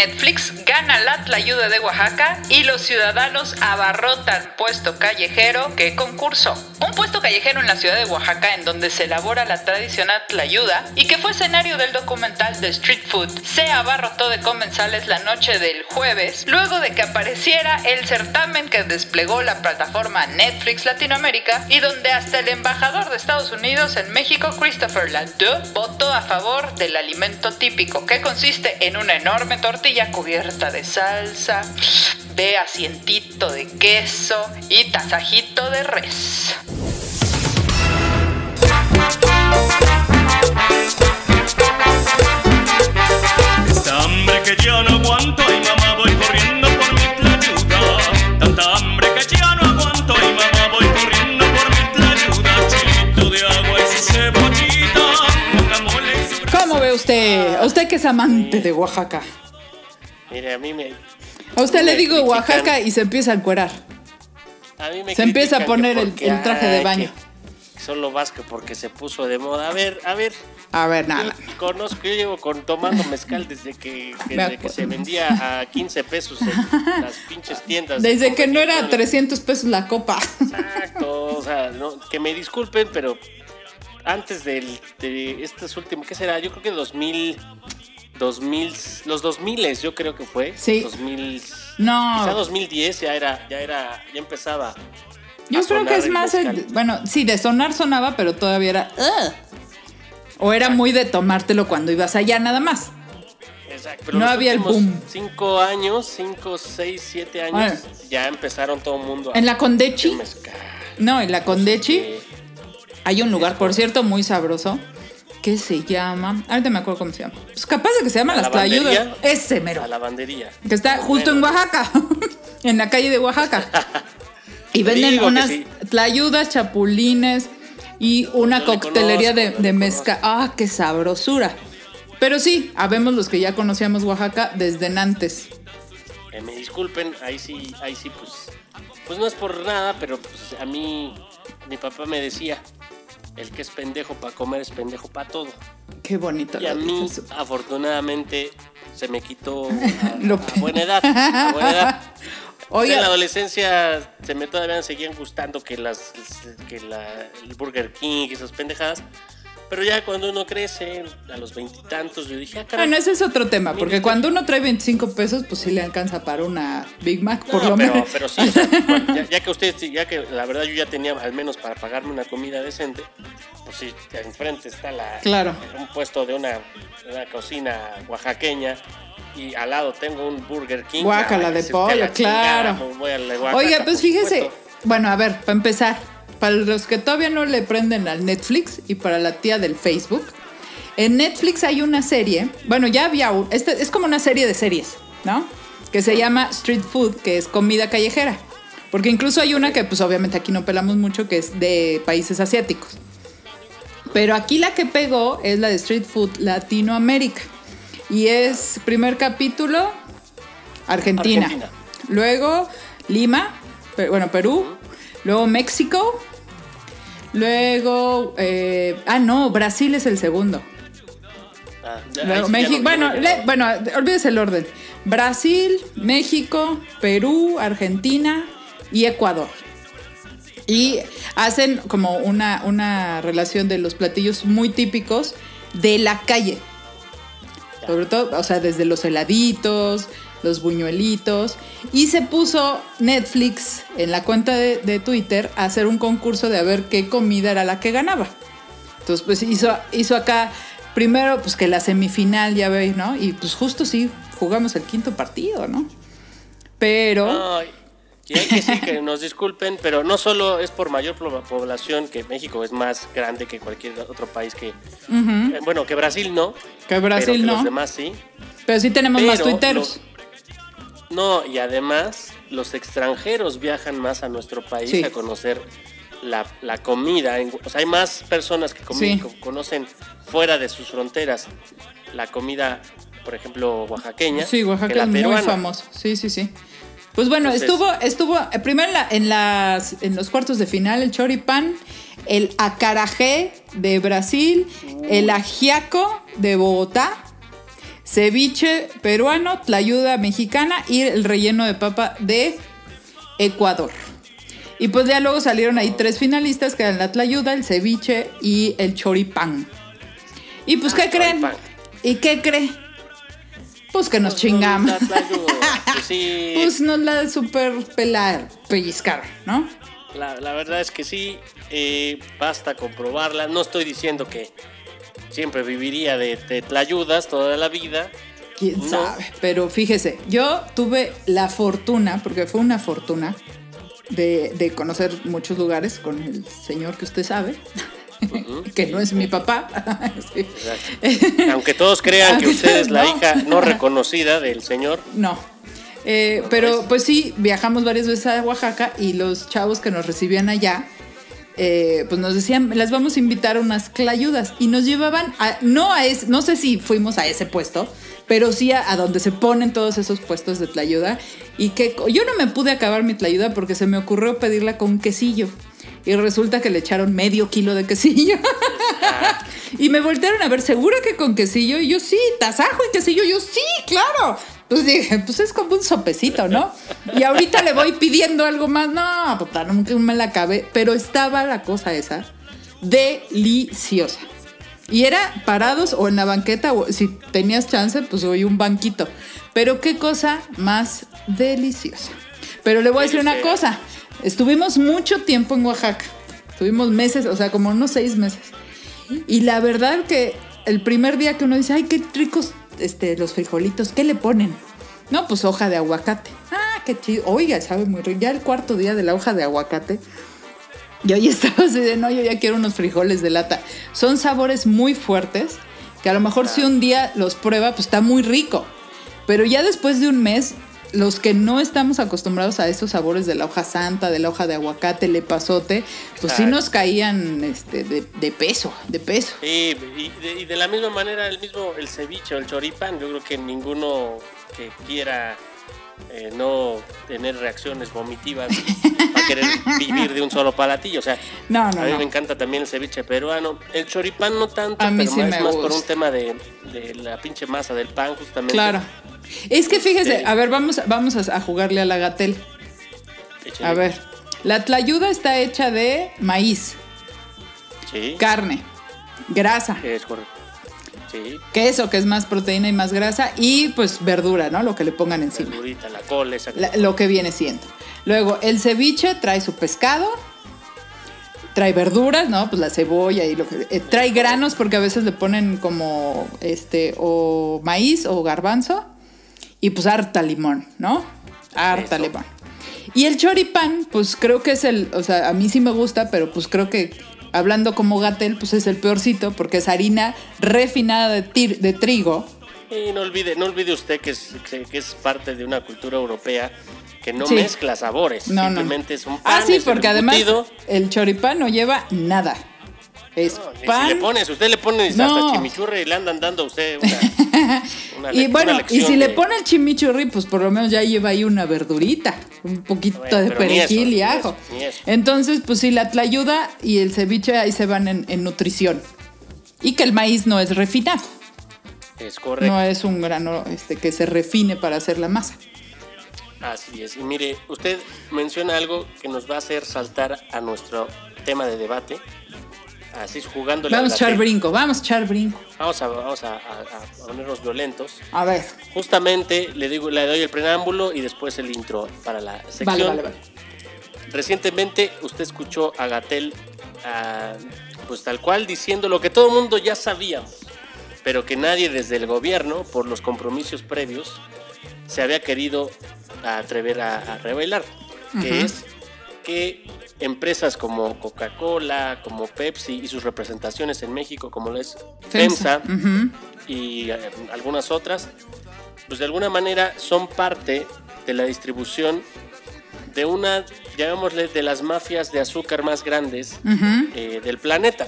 Netflix gana la Tlayuda de Oaxaca y los ciudadanos abarrotan puesto callejero que concurso. Un puesto callejero en la ciudad de Oaxaca en donde se elabora la tradicional Tlayuda y que fue escenario del documental de Street Food se abarrotó de comensales la noche del jueves luego de que apareciera el certamen que desplegó la plataforma Netflix Latinoamérica y donde hasta el embajador de Estados Unidos en México, Christopher Landau, votó a favor del alimento típico que consiste en una enorme tortilla cubierta de salsa, de asientito de queso y tasajito de res. Esta hambre que ya no aguanto, ay mamá, voy corriendo por mi tlayuda. Tanta hambre que ya no aguanto, ay mamá, voy corriendo por mi tlayuda. Chilito de agua y su cebollita, guacamole y su ¿Cómo ve usted? Usted que es amante de Oaxaca. Mire, a mí me, A usted le digo critican. Oaxaca y se empieza a encuerar. a mí me Se empieza a poner el- porque, el traje de baño. Solo Vasco porque se puso de moda. A ver, a ver. A ver, Yo nada. conozco, yo llevo con, tomando mezcal desde que, [LAUGHS] desde que acuerdo. se vendía a 15 pesos en [LAUGHS] las pinches tiendas. de Desde que no era competición. 300 pesos la copa. Exacto, [LAUGHS] o sea, no, que me disculpen, pero antes del, de estos últimos, ¿qué será? Yo creo que 2000, 2000, los 2000 yo creo que fue. Sí. 2000, No. quizá 2010 ya era, ya era, ya empezaba. Yo creo que es más el- bueno, sí, de sonar sonaba, pero todavía era. "Ugh". O era muy de tomártelo cuando ibas allá nada más. Exacto, pero No los había el boom. Cinco años, cinco, seis, siete años, Bueno. ya empezaron todo el mundo a En la Condechi, no, en la Condechi hay un lugar, por cierto, muy sabroso que se llama. Ahorita me acuerdo cómo se llama. Pues capaz de que se llama ¿La Las Tlayudas. Ese mero. La lavandería. Que está justo en Oaxaca, [LAUGHS] en la calle de Oaxaca. [LAUGHS] Y venden unas sí. tlayudas, chapulines y una Yo le coctelería de, conozco, de mezcal. ¡Ah, qué sabrosura! Pero sí, habemos los que ya conocíamos Oaxaca desde antes. Eh, me disculpen, ahí sí, ahí sí, pues, pues no es por nada, pero pues a mí, mi papá me decía, el que es pendejo para comer es pendejo para todo. Qué bonito. Y a mí, afortunadamente, se me quitó [LAUGHS] a, buena edad. A buena edad. [LAUGHS] Oiga. en la adolescencia se me todavía seguían gustando que las que la, el Burger King y esas pendejadas. Pero ya cuando uno crece, a los veintitantos, yo dije, ah, caray, Bueno, ese es otro tema, porque cuando uno trae 25 pesos, pues sí le alcanza para una Big Mac, por No, lo pero, menos. pero sí, o sea, [LAUGHS] cuando- ya, ya que ustedes, ya que la verdad yo ya tenía al menos para pagarme una comida decente, pues sí, enfrente está la, Claro. un puesto de una, una cocina oaxaqueña y al lado tengo un Burger King. Guácala de pollo, chingada, claro. Oiga, pues fíjese, supuesto. bueno, a ver, para empezar, para los que todavía no le prenden al Netflix y para la tía del Facebook, en Netflix hay una serie, bueno, ya había, este, es como una serie de series, ¿no? Que se llama Street Food, que es comida callejera. Porque incluso hay una que pues obviamente aquí no pelamos mucho, que es de países asiáticos. Pero aquí la que pegó es la de Street Food Latinoamérica. Y es primer capítulo, Argentina. Argentina. Luego Lima, bueno, Perú. Luego México. Luego, eh, ah, no, Brasil es el segundo. Ah, ya- Luego ahí sí ya México, no- bueno, le- bueno, olvídese el orden. Brasil, México, Perú, Argentina y Ecuador. Y hacen como una, una relación de los platillos muy típicos de la calle. Sobre todo, o sea, desde los heladitos, los buñuelitos. Y se puso Netflix en la cuenta de, de Twitter a hacer un concurso de a ver qué comida era la que ganaba. Entonces, pues hizo, hizo acá primero, pues que la semifinal, ya veis, ¿no? Y pues justo sí, jugamos el quinto partido, ¿no? Pero... Ay, Y hay que sí que nos disculpen, pero no solo es por mayor población, que México es más grande que cualquier otro país que... eh, bueno, que Brasil no. Que Brasil pero que no. Los demás sí. Pero sí tenemos más Pero tuiteros. No, y además los extranjeros viajan más a nuestro país Sí. a conocer la, la comida. O sea, hay más personas que Sí. conocen fuera de sus fronteras la comida, por ejemplo, oaxaqueña. Sí, que Oaxaca la es muy famoso. Sí, sí, sí. Pues bueno, Entonces- estuvo, estuvo eh, primero en, la- en las, en los cuartos de final el choripán, el acarajé de Brasil, el ajiaco de Bogotá, ceviche peruano, tlayuda mexicana y el relleno de papa de Ecuador. Y pues ya luego salieron ahí tres finalistas que eran la tlayuda, el ceviche y el choripán. Y pues, Ah, ¿qué creen? choripán. ¿Y qué cree? Pues que nos Pues, chingamos. la tlayuda, pues sí, [LAUGHS] Pues nos la super pelar, pellizcar, ¿no? la, la verdad es que sí, eh, basta comprobarla. No estoy diciendo que siempre viviría de, de tlayudas toda la vida. Quién No. sabe. Pero fíjese, yo tuve la fortuna, porque fue una fortuna, de, de conocer muchos lugares con el señor que usted sabe, [LAUGHS] que no es mi papá. [LAUGHS] Sí. Aunque todos crean que usted es la no. hija no [LAUGHS] reconocida del señor. No. Eh, pero pues sí, viajamos varias veces a Oaxaca y los chavos que nos recibían allá, eh, pues nos decían, las vamos a invitar a unas clayudas y nos llevaban a, no a ese, no sé si fuimos a ese puesto, pero sí a, a donde se ponen todos esos puestos de tlayuda y que yo no me pude acabar mi tlayuda porque se me ocurrió pedirla con quesillo y resulta que le echaron medio kilo de quesillo. [LAUGHS] Y me voltearon a ver, ¿segura que con quesillo? Y yo, sí, tasajo y quesillo. Yo, sí, claro. Pues dije, pues es como un sopecito, ¿no? Y ahorita le voy pidiendo algo más. No, puta, nunca me la acabé. Pero estaba la cosa esa deliciosa. Y era parados o en la banqueta, o si tenías chance, pues hoy un banquito. Pero qué cosa más deliciosa. Pero le voy a decir una cosa. Estuvimos mucho tiempo en Oaxaca. Estuvimos meses, o sea, como unos seis meses. Y la verdad que el primer día que uno dice, ay, qué ricos este, los frijolitos, ¿qué le ponen? No, pues hoja de aguacate. Ah, qué chido. Oiga, sabe muy rico. Ya el cuarto día de la hoja de aguacate, yo ya [LAUGHS] estaba así de, no, yo ya quiero unos frijoles de lata. Son sabores muy fuertes, que a lo mejor si un día los prueba, pues está muy rico. Pero ya después de un mes, los que no estamos acostumbrados a esos sabores de la hoja santa, de la hoja de aguacate, el epazote, pues sí nos caían este, de, de peso, de peso. Sí, y de, y de la misma manera el mismo el ceviche o el choripán, yo creo que ninguno que quiera eh, no tener reacciones vomitivas [LAUGHS] va a querer vivir de un solo palatillo. O sea, No, no, a mí no. me encanta también el ceviche peruano. El choripán no tanto, A mí pero sí más, me más por un tema de, de la pinche masa del pan, justamente. Claro. Es que fíjese, a ver, vamos, vamos a, jugarle a la gatel. A ver, la tlayuda está hecha de maíz, Sí, carne, grasa, es correcto. Sí, queso, que es más proteína y más grasa, y pues verdura, ¿no? Lo que le pongan encima. verdurita, la col, esa. La- lo que viene siendo. Luego, el ceviche trae su pescado, trae verduras, ¿no? Pues la cebolla y lo que. eh, trae granos porque a veces le ponen como este, o maíz o garbanzo, y pues harta limón, ¿no? Harta Eso. limón. Y el choripán, pues creo que es el, o sea, a mí sí me gusta, pero pues creo que hablando como gatel, pues es el peorcito porque es harina refinada de, tir- de trigo. Y no olvide, no olvide usted que es, que, es parte de una cultura europea que no Sí. mezcla sabores. No, no. simplemente es un pan. Ah, sí, porque además el choripán no lleva nada. Es No, pan. Si le pones, usted le pone No. hasta chimichurri y le andan dando a usted una, [LAUGHS] una y bueno, una y si le pone el chimichurri, pues por lo menos ya lleva ahí una verdurita, un poquito Bueno, de perejil eso, y ni ajo. eso, ni eso. Entonces, pues sí, la tlayuda y el ceviche ahí se van en, en nutrición. Y que el maíz no es refinado, Es correcto. no es un grano este, que se refine para hacer la masa. Así es. Y mire, usted menciona algo que nos va a hacer saltar a nuestro tema de debate. Así jugando Vamos a echar brinco, vamos a echar brinco. Vamos a, vamos a, a- a ponernos violentos. A ver, Justamente le digo, le doy el preámbulo y después el intro para la sección. vale, vale, vale. Recientemente usted escuchó a Gatel, ah, pues tal cual diciendo lo que todo el mundo ya sabíamos, pero que nadie desde el gobierno, por los compromisos previos, se había querido atrever a, a revelar. que es que empresas como Coca-Cola, como Pepsi y sus representaciones en México, como lo es FEMSA, FEMSA y eh, algunas otras, pues de alguna manera son parte de la distribución de una, llamémosle, de las mafias de azúcar más grandes eh, del planeta,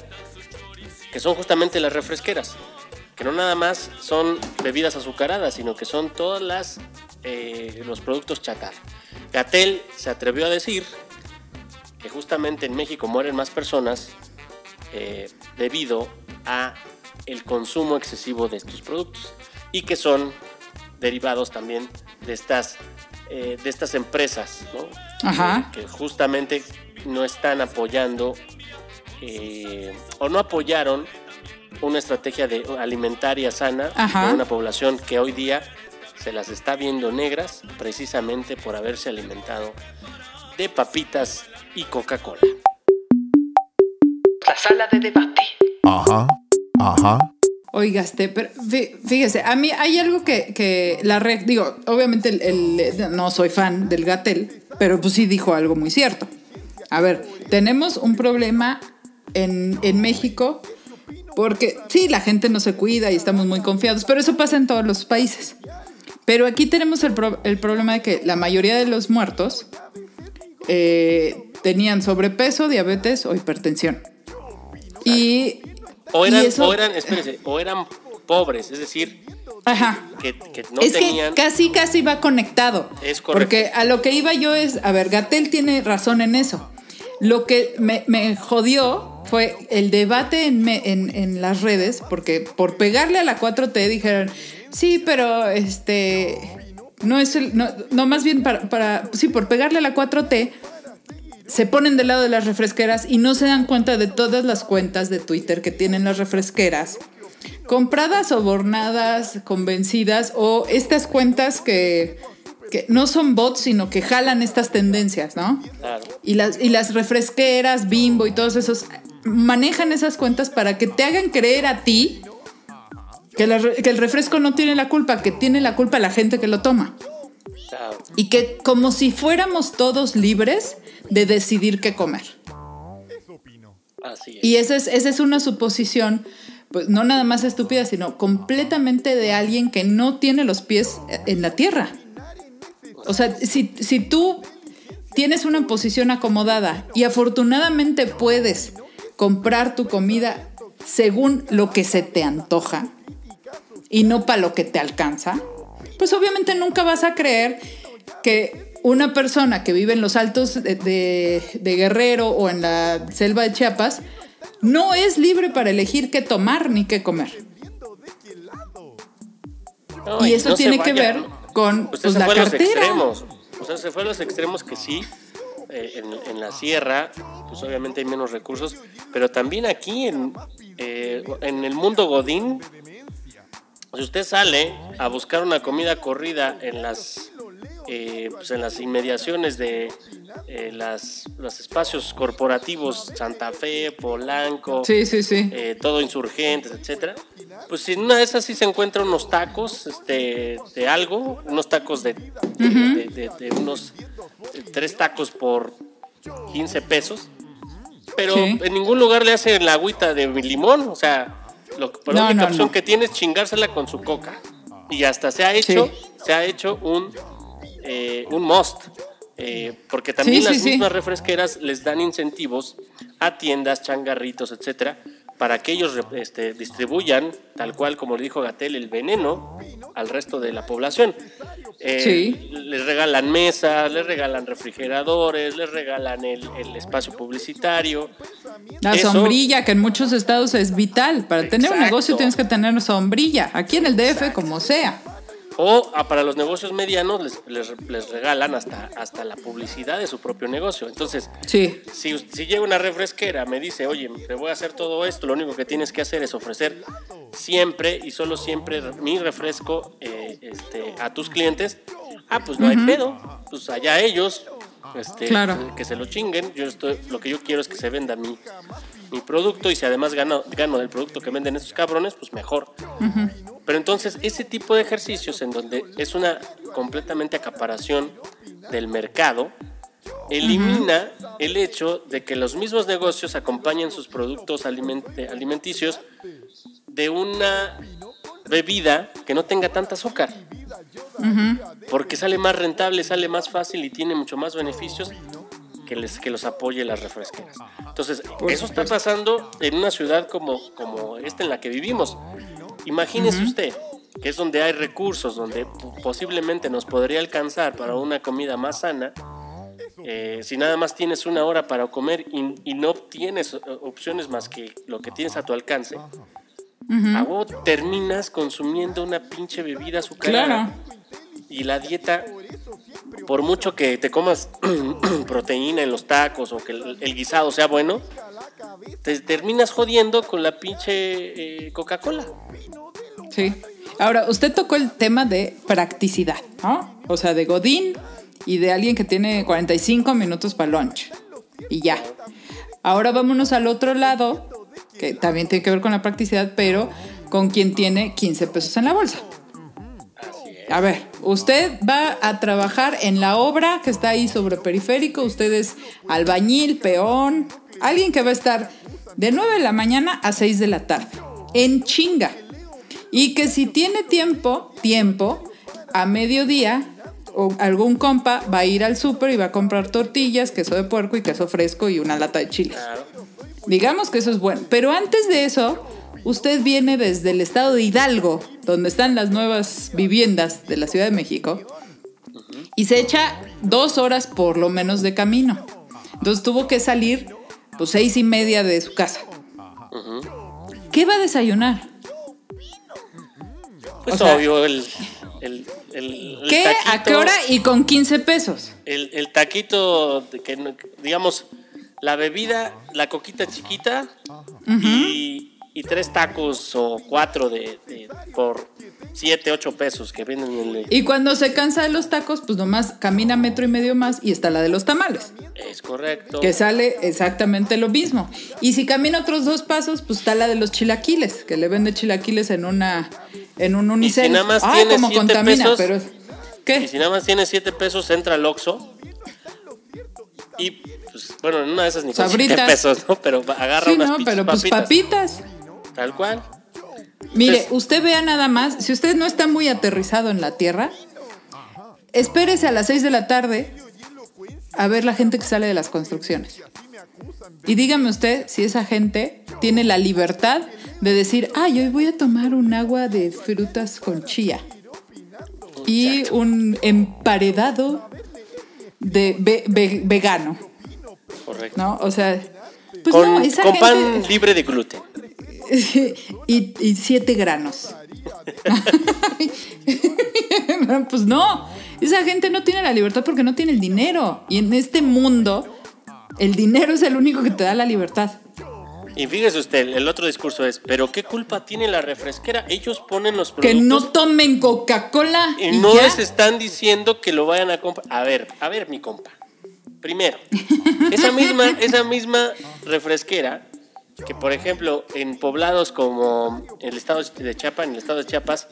que son justamente las refresqueras, que no nada más son bebidas azucaradas, sino que son todas las eh, los productos chatarra. Gatel se atrevió a decir que justamente en México mueren más personas eh, debido a el consumo excesivo de estos productos y que son derivados también de estas eh, de estas empresas ¿no? Ajá. que justamente no están apoyando eh, o no apoyaron una estrategia de alimentaria sana Ajá. de una población que hoy día se las está viendo negras precisamente por haberse alimentado de papitas y Coca-Cola. La sala de debate. Ajá, ajá. Oigaste, pero fí- fíjese, a mí hay algo que, que la red, digo, obviamente el- el- no soy fan del Gatel, pero pues sí dijo algo muy cierto. A ver, tenemos un problema en, en México porque sí, la gente no se cuida y estamos muy confiados, pero eso pasa en todos los países. Pero aquí tenemos el, pro- el problema de que la mayoría de los muertos eh, tenían sobrepeso, diabetes o hipertensión. Y, O y eran, eso- o eran, espérese, o eran pobres, es decir, Ajá. que, que no es tenían... que casi, casi va conectado. Es correcto. Porque a lo que iba yo es, a ver, Gatel tiene razón en eso. Lo que me, me jodió fue el debate en, me- en- en las redes, porque por pegarle a la 4T dijeron, sí, pero este, no es el, no, no, más bien para, para, sí, por pegarle a la 4T, se ponen del lado de las refresqueras y no se dan cuenta de todas las cuentas de Twitter que tienen las refresqueras compradas, sobornadas, convencidas o estas cuentas que, que no son bots, sino que jalan estas tendencias, ¿no? Claro. Y las, y las refresqueras, bimbo y todos esos manejan esas cuentas para que te hagan creer a ti que, la que el refresco no tiene la culpa, que tiene la culpa la gente que lo toma. Y que como si fuéramos todos libres de decidir qué comer. Así es. Y esa es, esa es una suposición, pues no nada más estúpida, sino completamente de alguien que no tiene los pies en la tierra. O sea, si, si tú tienes una posición acomodada y afortunadamente puedes comprar tu comida según lo que se te antoja y no para lo que te alcanza, pues obviamente nunca vas a creer que una persona que vive en los altos de, de- de Guerrero o en la selva de Chiapas no es libre para elegir qué tomar ni qué comer. No, y eso no tiene que ver con Usted pues, se la fue a los extremos. O sea, se fue a los extremos que sí. eh, en, en la sierra, pues obviamente hay menos recursos. Pero también aquí en, eh, en el mundo Godín, si usted sale a buscar una comida corrida en las eh, pues en las inmediaciones de eh, las, los espacios corporativos Santa Fe, Polanco, Sí, sí, sí. eh, todo insurgentes, etcétera. Pues en una de esas sí se encuentran unos tacos este, de algo, unos tacos de, de, de- de- de unos eh, tres tacos por 15 pesos. Pero en ningún lugar le hacen la agüita de limón, o sea, lo, la No, única no, opción no. que tiene es chingársela con su coca. Y hasta se ha hecho, Sí. se ha hecho un, eh, un must. eh, porque también sí, las sí. mismas refresqueras les dan incentivos a tiendas, changarritos, etcétera, para que ellos este, distribuyan, tal cual como le dijo Gatel, el veneno al resto de la población. Eh, Sí. Les regalan mesas, les regalan refrigeradores, les regalan el, el espacio publicitario. La Eso- sombrilla, que en muchos estados es vital. Para tener un negocio tienes que tener sombrilla. Aquí en el DF, como sea. O para los negocios medianos les, les- les regalan hasta, hasta la publicidad de su propio negocio. Entonces, Sí. si, si llega una refresquera, me dice, oye, te voy a hacer todo esto, lo único que tienes que hacer es ofrecer siempre y solo siempre mi refresco eh, este, a tus clientes, ah, pues no hay pedo, pues allá ellos, este, Claro. que se lo chinguen, yo estoy, lo que yo quiero es que se venda mi, mi producto y si además gano, gano del producto que venden estos cabrones, pues mejor. Pero entonces ese tipo de ejercicios en donde es una completamente acaparación del mercado, elimina el hecho de que los mismos negocios acompañen sus productos aliment- alimenticios de una bebida que no tenga tanta azúcar. Porque sale más rentable, sale más fácil y tiene mucho más beneficios que, les, que los apoye las refresqueras. Entonces, eso está pasando en una ciudad como, como esta en la que vivimos. Imagínese usted que es donde hay recursos, donde po- posiblemente nos podría alcanzar para una comida más sana. eh, si nada más tienes una hora para comer y, y no tienes opciones más que lo que tienes a tu alcance, a huevo terminas consumiendo una pinche bebida azucarada. Claro. Y la dieta, por mucho que te comas [CLEARS THROAT] proteína en los tacos o que el, el guisado sea bueno, te terminas jodiendo con la pinche eh, Coca-Cola. Sí. Ahora, usted tocó el tema de practicidad, ¿no? O sea, de Godín y de alguien que tiene 45 minutos para lunch. Y ya. Ahora vámonos al otro lado, que también tiene que ver con la practicidad, pero con quien tiene 15 pesos en la bolsa. A ver, usted va a trabajar en la obra que está ahí sobre periférico, usted es albañil, peón, alguien que va a estar de 9 de la mañana a 6 de la tarde, en chinga. Y que si tiene tiempo, tiempo, a mediodía, o algún compa va a ir al súper y va a comprar tortillas, queso de puerco y queso fresco y una lata de chiles. Digamos que eso es bueno. Pero antes de eso, usted viene desde el estado de Hidalgo, donde están las nuevas viviendas de la Ciudad de México, y se echa dos horas por lo menos de camino. Entonces tuvo que salir pues seis y media de su casa. ¿Qué va a desayunar? Pues O sea, obvio, el, el, el- el ¿Qué? ¿A taquito- qué hora? Y con 15 pesos. El, el taquito, de que, digamos, la bebida, la coquita chiquita y, y tres tacos o cuatro de, de- por siete, ocho pesos que venden en el... Y cuando se cansa de los tacos, pues nomás camina metro y medio más y está la de los tamales. Es correcto. que sale exactamente lo mismo. Y si camina otros dos pasos, pues está la de los chilaquiles, que le vende chilaquiles en una en un unicel. nada más ah, tiene como siete contamina, pesos, pero Y ¿qué? si nada más tiene siete pesos, entra al Oxxo. Y, pues, bueno, en una de esas ni con siete pesos, ¿no? Pero agarra Sí, unas no, pero pues papitas. Tal cual. Mire, Entonces- usted vea nada más, si usted no está muy aterrizado en la tierra, espérese a las 6 de la tarde a ver la gente que sale de las construcciones. Y dígame usted si esa gente tiene la libertad de decir, ay, hoy voy a tomar un agua de frutas con chía y un emparedado de ve- ve- vegano, Correcto. ¿no? O sea, pues con no, esa con pan libre de gluten. [LAUGHS] y, y siete granos. [LAUGHS] pues no, esa gente no tiene la libertad porque no tiene el dinero. Y en este mundo, el dinero es el único que te da la libertad. Y fíjese usted, el otro discurso es, pero ¿qué culpa tiene la refresquera? Ellos ponen los Que productos no tomen Coca-Cola. y y no ya. les están diciendo que lo vayan a comprar. A ver, a ver, mi compa. Primero, esa misma, esa misma refresquera, que por ejemplo en poblados como el estado de Chiapas, en el estado de Chiapas,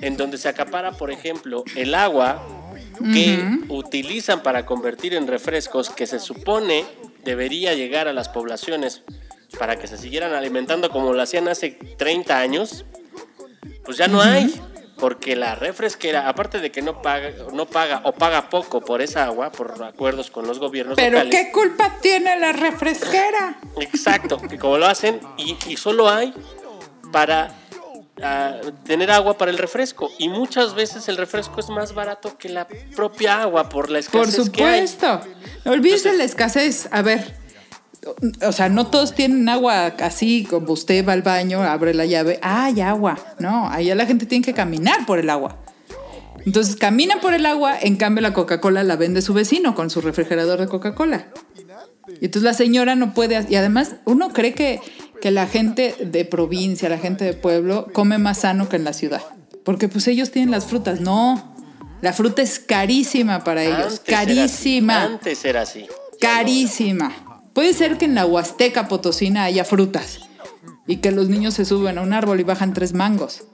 en donde se acapara, por ejemplo, el agua que utilizan para convertir en refrescos, que se supone debería llegar a las poblaciones para que se siguieran alimentando como lo hacían hace 30 años, pues ya no hay. Porque la refresquera, aparte de que no paga, no paga o paga poco por esa agua, por acuerdos con los gobiernos Pero locales. ¿qué culpa tiene la refresquera? Exacto, que como lo hacen y, y solo hay para ah, tener agua para el refresco. Y muchas veces el refresco es más barato que la propia agua por la Por escasez que hay. supuesto. Olvídese Entonces- la escasez. A ver, o sea, no todos tienen agua así, como usted va al baño, abre la llave, ah, hay agua. No, allá la gente tiene que caminar por el agua. Entonces camina por el agua, en cambio la Coca-Cola la vende su vecino con su refrigerador de Coca-Cola. Y entonces la señora no puede, y además uno cree que, que la gente de provincia, la gente de pueblo, come más sano que en la ciudad. Porque pues ellos tienen las frutas. No, la fruta es carísima para ellos, Antes era así, carísima. Antes era así. Carísima. Puede ser que en la Huasteca Potosina haya frutas y que los niños se suben a un árbol y bajan tres mangos.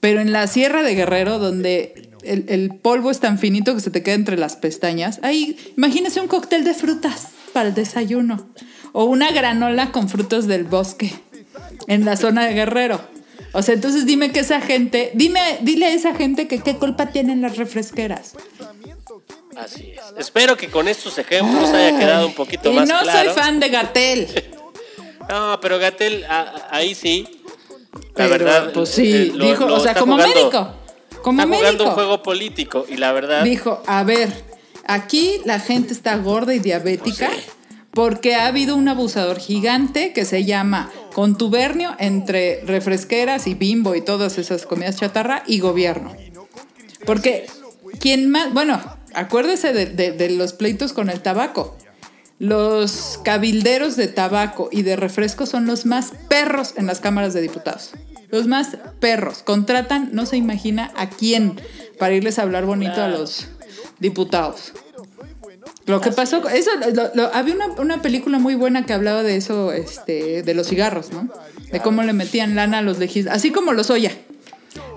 Pero en la Sierra de Guerrero, donde el, polvo es tan finito que se te queda entre las pestañas. Ahí, imagínese un cóctel de frutas para el desayuno. O una granola con frutos del bosque en la zona de Guerrero. O sea, entonces dime que esa gente, dime, dile a esa gente que qué culpa tienen las refresqueras. Así es. Espero que con estos ejemplos haya quedado un poquito y más no claro. soy fan de Gatel. [LAUGHS] No, pero Gatel, ahí sí. La Pero, verdad. pues sí, eh, lo- dijo, lo o sea, como jugando- médico. Como está jugando un médico. juego político y la verdad. Dijo, a ver, aquí la gente está gorda y diabética Pues sí. porque ha habido un abusador gigante que se llama contubernio entre refresqueras y bimbo y todas esas comidas chatarra y gobierno. Porque quien más, bueno, acuérdese de, de- de los pleitos con el tabaco. Los cabilderos de tabaco y de refresco son los más perros en las cámaras de diputados. Los más perros. Contratan, no se imagina a quién para irles a hablar bonito a los diputados. Lo que pasó, eso, lo- lo- había una, una película muy buena que hablaba de eso, este, de los cigarros, ¿no? De cómo le metían lana a los legisladores, así como los Oya.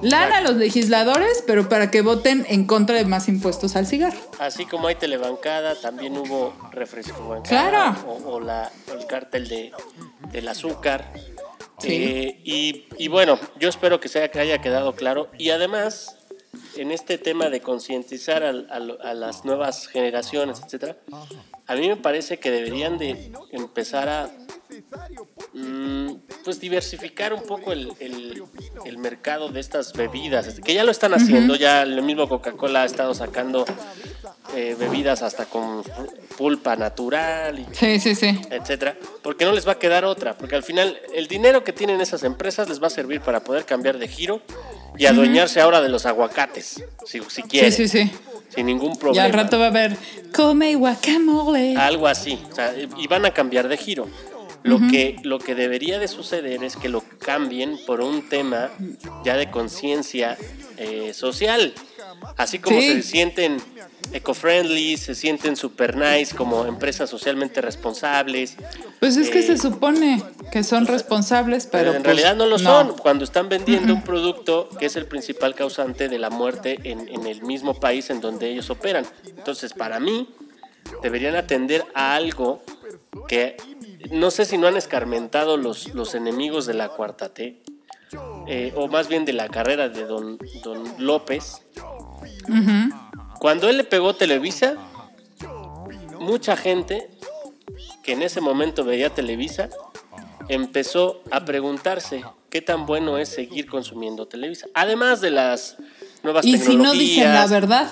Lana a los legisladores, pero para que voten en contra de más impuestos al cigarro. Así como hay telebancada, también hubo refresco bancada. Claro. O, o la, el cártel de, del azúcar. Sí. Eh, y, y bueno, yo espero que, sea, que haya quedado claro. Y además, en este tema de concientizar al- a, las nuevas generaciones, etcétera, a mí me parece que deberían de empezar a mm, pues diversificar un poco el, el- el mercado de estas bebidas, que ya lo están haciendo, ya el mismo Coca-Cola ha estado sacando eh, bebidas hasta con pulpa natural y Sí, sí, sí. etcétera, porque no les va a quedar otra, porque al final el dinero que tienen esas empresas les va a servir para poder cambiar de giro y adueñarse ahora de los aguacates, si, si quieren, Sí, sí, sí. sin ningún Y problema. al rato va a haber come guacamole. Algo así, o sea, y van a cambiar de giro. Lo, que, lo que debería de suceder es que lo cambien por un tema ya de conciencia eh, social. Así como Sí. se sienten eco-friendly, se sienten super nice como empresas socialmente responsables. Pues es que eh, se supone que son responsables, pero, Pero en pues, realidad no lo son cuando están vendiendo un producto que es el principal causante de la muerte en, en el mismo país en donde ellos operan. Entonces, para mí, deberían atender a algo que no sé si no han escarmentado los, los enemigos de la cuarta T, eh, o más bien de la carrera de don, don López. Cuando él le pegó Televisa, mucha gente que en ese momento veía Televisa empezó a preguntarse qué tan bueno es seguir consumiendo Televisa. Además de las nuevas Y si tecnologías. no dicen la verdad,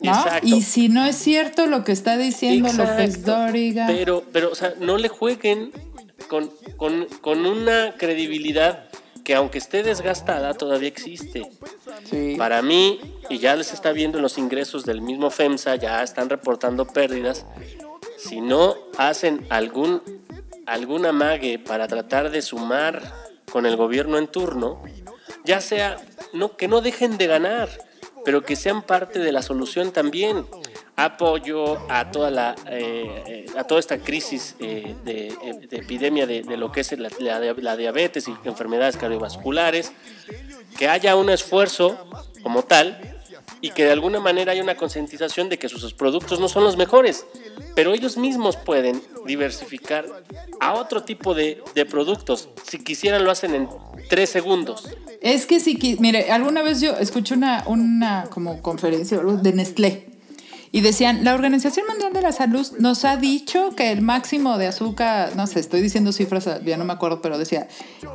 ¿no? Exacto. Y si no es cierto lo que está diciendo López Exacto. Dóriga. Pero, pero, o sea, no le jueguen con, con, con una credibilidad que aunque esté desgastada todavía existe. Sí. Para mí, y ya les está viendo en los ingresos del mismo FEMSA, ya están reportando pérdidas. Si no hacen algún, algún amague para tratar de sumar con el gobierno en turno, ya sea no, que no dejen de ganar, pero que sean parte de la solución también. Apoyo a toda la eh, eh, a toda esta crisis eh, de, eh, de epidemia de, de lo que es la, la- la diabetes y enfermedades cardiovasculares, que haya un esfuerzo como tal y que de alguna manera haya una concientización de que sus productos no son los mejores, pero ellos mismos pueden diversificar a otro tipo de, de productos. Si quisieran lo hacen en tres segundos. Es que qui- mire, alguna vez yo escuché una, una como conferencia de Nestlé y decían, la Organización Mundial de la Salud nos ha dicho que el máximo de azúcar, no sé, estoy diciendo cifras, ya no me acuerdo, pero decía,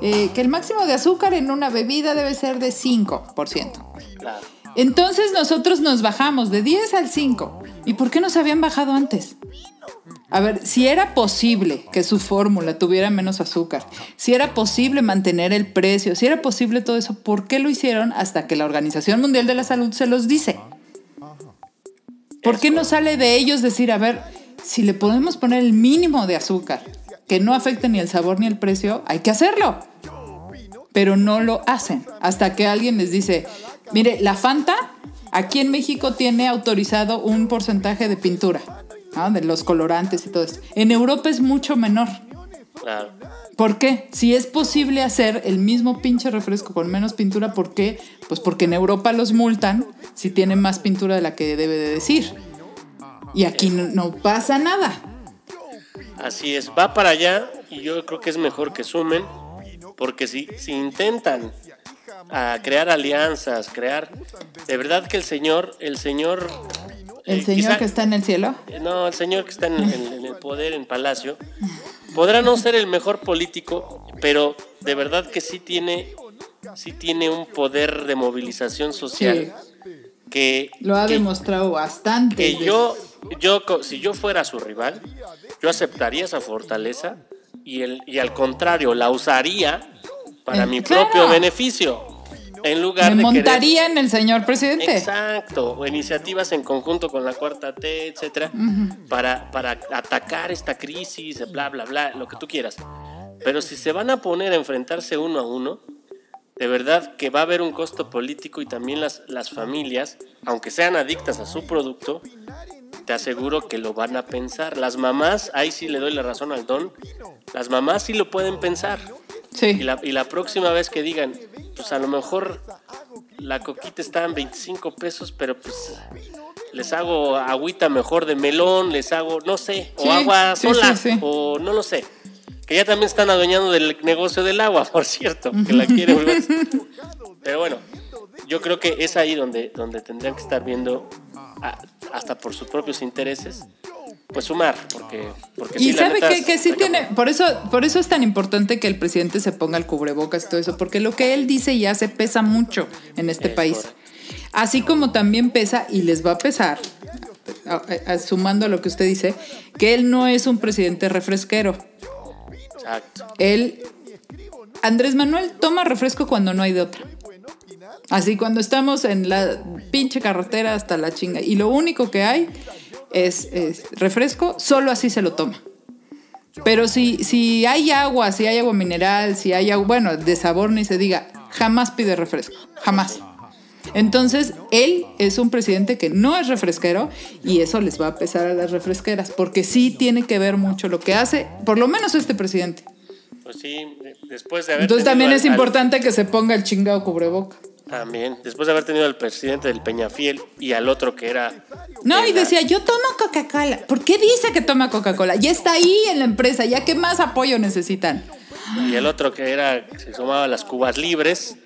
eh, que el máximo de azúcar en una bebida debe ser de 5%. Claro. Entonces nosotros nos bajamos de 10 al 5. ¿Y por qué nos habían bajado antes? A ver, si era posible que su fórmula tuviera menos azúcar, si era posible mantener el precio, si era posible todo eso, ¿por qué lo hicieron hasta que la Organización Mundial de la Salud se los dice? ¿Por qué no sale de ellos decir, a ver, si le podemos poner el mínimo de azúcar que no afecte ni el sabor ni el precio, hay que hacerlo? Pero no lo hacen hasta que alguien les dice, mire, la Fanta aquí en México tiene autorizado un porcentaje de pintura, ¿no? de los colorantes y todo esto. En Europa es mucho menor. Claro. ¿Por qué? Si es posible hacer el mismo pinche refresco con menos pintura, ¿por qué? Pues porque en Europa los multan si tienen más pintura de la que debe de decir. Y aquí no, no pasa nada. Así es, va para allá y yo creo que es mejor que sumen, porque si, si intentan a crear alianzas, crear, de verdad que el señor, el señor, El eh, señor quizá- que está en el cielo. no, el señor que está en, en- en el poder, en Palacio, podrá no ser el mejor político, pero de verdad que sí tiene, sí tiene un poder de movilización social que Lo ha que- demostrado bastante. que yo, yo, si yo fuera su rival, yo aceptaría esa fortaleza y, el, y al contrario, la usaría para Eh, mi claro. propio beneficio. En lugar Me de querer- montaría en el señor presidente. Exacto, o iniciativas en conjunto con la cuarta T, etcétera, para, para atacar esta crisis, bla, bla, bla, lo que tú quieras. Pero si se van a poner a enfrentarse uno a uno, de verdad que va a haber un costo político y también las, las familias, aunque sean adictas a su producto, te aseguro que lo van a pensar. Las mamás, ahí sí le doy la razón al don, las mamás sí lo pueden pensar. Sí. Y la, y la próxima vez que digan, pues a lo mejor la coquita está en 25 pesos, pero pues les hago agüita mejor de melón, les hago, no sé, o Sí, agua sola, sí, sí. o no lo sé. Que ya también están adueñando del negocio del agua, [LAUGHS] por cierto, que la quieren. Pero bueno, yo creo que es ahí donde, donde tendrían que estar viendo, a- hasta por sus propios intereses, pues sumar, porque, porque Y sí, la sabe neta, que, que sí tiene, por eso, por eso es tan importante que el presidente se ponga el cubrebocas y todo eso, porque lo que él dice y hace pesa mucho en este Es país. Así como también pesa y les va a pesar, sumando a lo que usted dice, que él no es un presidente refresquero. Exacto. Él, Andrés Manuel toma refresco cuando no hay de otra. Así cuando estamos en la pinche carretera hasta la chinga y lo único que hay es, es refresco, solo así se lo toma. Pero si, si hay agua, si hay agua mineral, si hay agua, bueno, de sabor ni se diga, jamás pide refresco, jamás. Entonces, él es un presidente que no es refresquero y eso les va a pesar a las refresqueras, porque sí tiene que ver mucho lo que hace, por lo menos este presidente. Pues sí, después de haber Entonces también al- es al- importante que se ponga el chingado cubreboca. También, después de haber tenido al presidente del Peñafiel y al otro que era... No, y la- decía, yo tomo Coca-Cola. ¿Por qué dice que toma Coca-Cola? Ya está ahí en la empresa, ya que más apoyo necesitan. Y el otro que era, se sumaba a las cubas libres.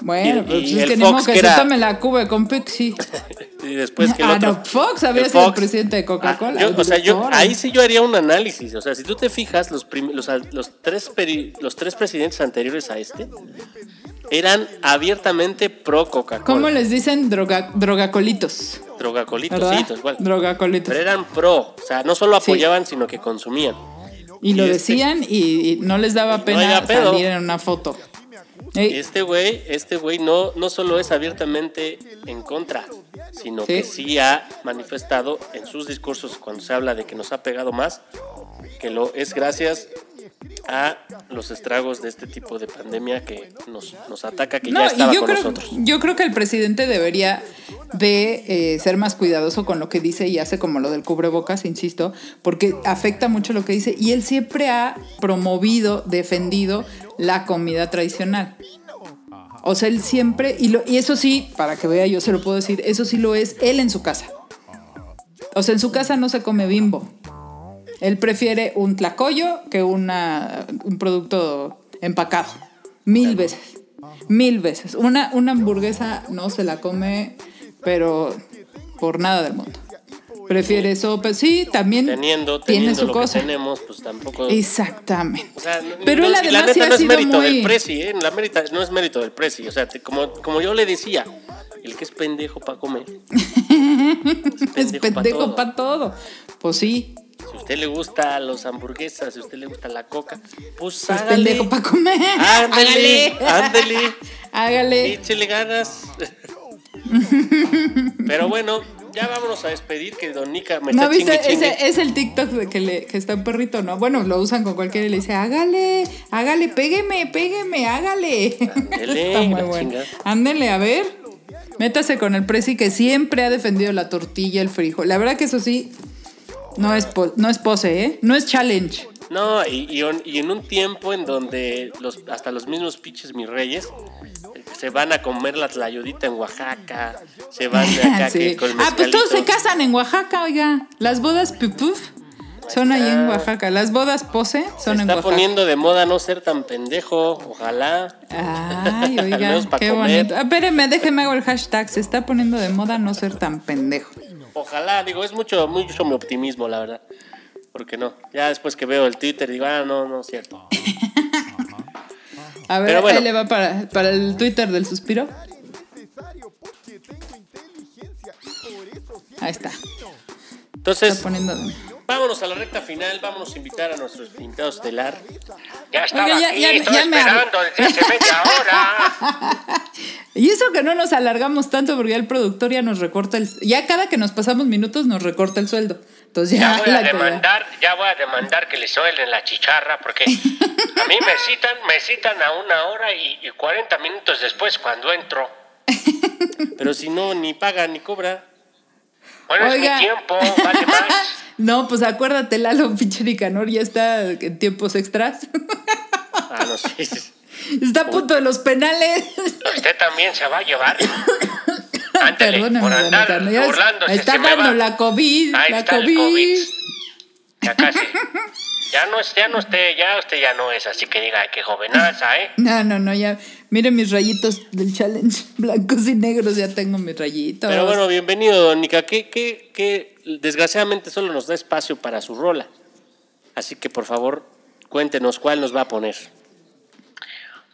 Bueno, Y- pues y es el que Fox, que, que se era- tome la cuba con Pepsi. [LAUGHS] Y después que el Ah, otro... no, Fox había sido el presidente de Coca-Cola, Ah, o sea, yo, ahí sí yo haría un análisis. O sea, si tú te fijas, los, los, los, tres, los tres presidentes anteriores a este eran abiertamente pro Coca-Cola. ¿Cómo les dicen droga, drogacolitos? Drogacolitos, ¿Verdad? sí, tal cual. Drogacolitos. Pero eran pro. O sea, no solo apoyaban, sino que consumían. Y lo este- decían y, y no les daba pena pedo. salir en una foto. Ey, Este güey, este güey no, no solo es abiertamente en contra, sino Sí. que sí ha manifestado en sus discursos cuando se habla de que nos ha pegado más, que lo es gracias a los estragos de este tipo de pandemia que nos, nos ataca, que No, ya estaba yo con creo, nosotros. yo creo que el presidente debería de eh, ser más cuidadoso con lo que dice y hace como lo del cubrebocas, insisto, porque afecta mucho lo que dice y él siempre ha promovido, defendido la comida tradicional. O sea, él siempre, y, lo, y eso sí, para que vea, yo se lo puedo decir, eso sí lo es él en su casa. O sea, en su casa no se come bimbo. Él prefiere un tlacoyo que una, un producto empacado. Mil veces. Mil veces. Una, una hamburguesa no se la come, pero por nada del mundo. Prefiere sopa. Sí, también Teniendo, tiene teniendo su lo cosa. que tenemos, pues tampoco... Exactamente. O sea, no- pero no- él y además la neta sí ha no es sido mérito muy... del presi, ¿eh? La mérita, no es mérito del presi. O sea, te- como, como yo le decía, el que es pendejo para comer. [LAUGHS] es pendejo todo. para todo. Pues sí, Si a usted le gusta los hamburguesas, si a usted le gusta la coca, pues es hágale. pendejo para comer. Ándale, ándale. Hágale. Échele ganas. [LAUGHS] Pero bueno, ya vámonos a despedir que Don Nica me ¿No está viste? chingue, chingue. Ese es el TikTok de que, le, que está un perrito, ¿no? Bueno, lo usan con cualquiera y le dice, hágale, hágale, pégueme, pégueme, hágale. Ándele, [LAUGHS] está muy bueno. Ándele, a ver. Métase con el Prezi que siempre ha defendido la tortilla, el frijol. La verdad que eso sí, no es, no es pose, ¿eh? No es challenge. No, y, y on- y en un tiempo en donde los, hasta los mismos pinches mis reyes se van a comer la tlayudita en Oaxaca, se van de acá [LAUGHS] Sí. que con Ah, pues todos se casan en Oaxaca, oiga. Las bodas pupuf son ahí en Oaxaca. Las bodas pose Se son en está Oaxaca. poniendo de moda no ser tan pendejo, ojalá. Ay, [LAUGHS] oiga, qué comer. bonito. Espéreme, déjeme hago el hashtag. Se está poniendo de moda no ser tan pendejo. Ojalá, digo, es mucho, mucho mi optimismo, la verdad. Porque no, ya después que veo el Twitter digo, ah, no, no es cierto. A ver, Pero bueno. ahí le va para, para el Twitter del suspiro. Ahí está. Entonces, Está poniendo de vámonos a la recta final, vámonos a invitar a nuestros invitados estelar. Ya estaba Oiga, ya- aquí, ya- estoy ya me esperando desde hace media hora. [LAUGHS] Y eso que no nos alargamos tanto porque ya el productor ya nos recorta el... Ya cada que nos pasamos minutos nos recorta el sueldo. Entonces ya... Ya voy a [LAUGHS] la- demandar, ya voy a demandar que le suelen la chicharra porque a mí me citan, me citan a una hora y, y 40 minutos después cuando entro. Pero si no, ni paga ni cobra. Bueno, Oiga. es mi tiempo, vale más. [LAUGHS] No, pues acuérdate, Lalo, [LAUGHS] pinche Nicanor ya está en tiempos extras. Ah, no sé. [LAUGHS] Está a punto de los penales. Usted también se va a llevar. [COUGHS] Ándale, Perdóname, por andar burlándose, Está dando la COVID. Ahí la está el COVID. COVID. Ya casi. Ya no, es- ya no esté, ya usted ya no es así que diga, "Ay, qué jovenaza, ¿eh? [LAUGHS] No, no, no, ya. Mire mis rayitos del challenge. [LAUGHS] Blancos y negros, ya tengo mis rayitos. Pero bueno, bienvenido, Donica. Que, que, que desgraciadamente solo nos da espacio para su rola. Así que por favor, cuéntenos cuál nos va a poner.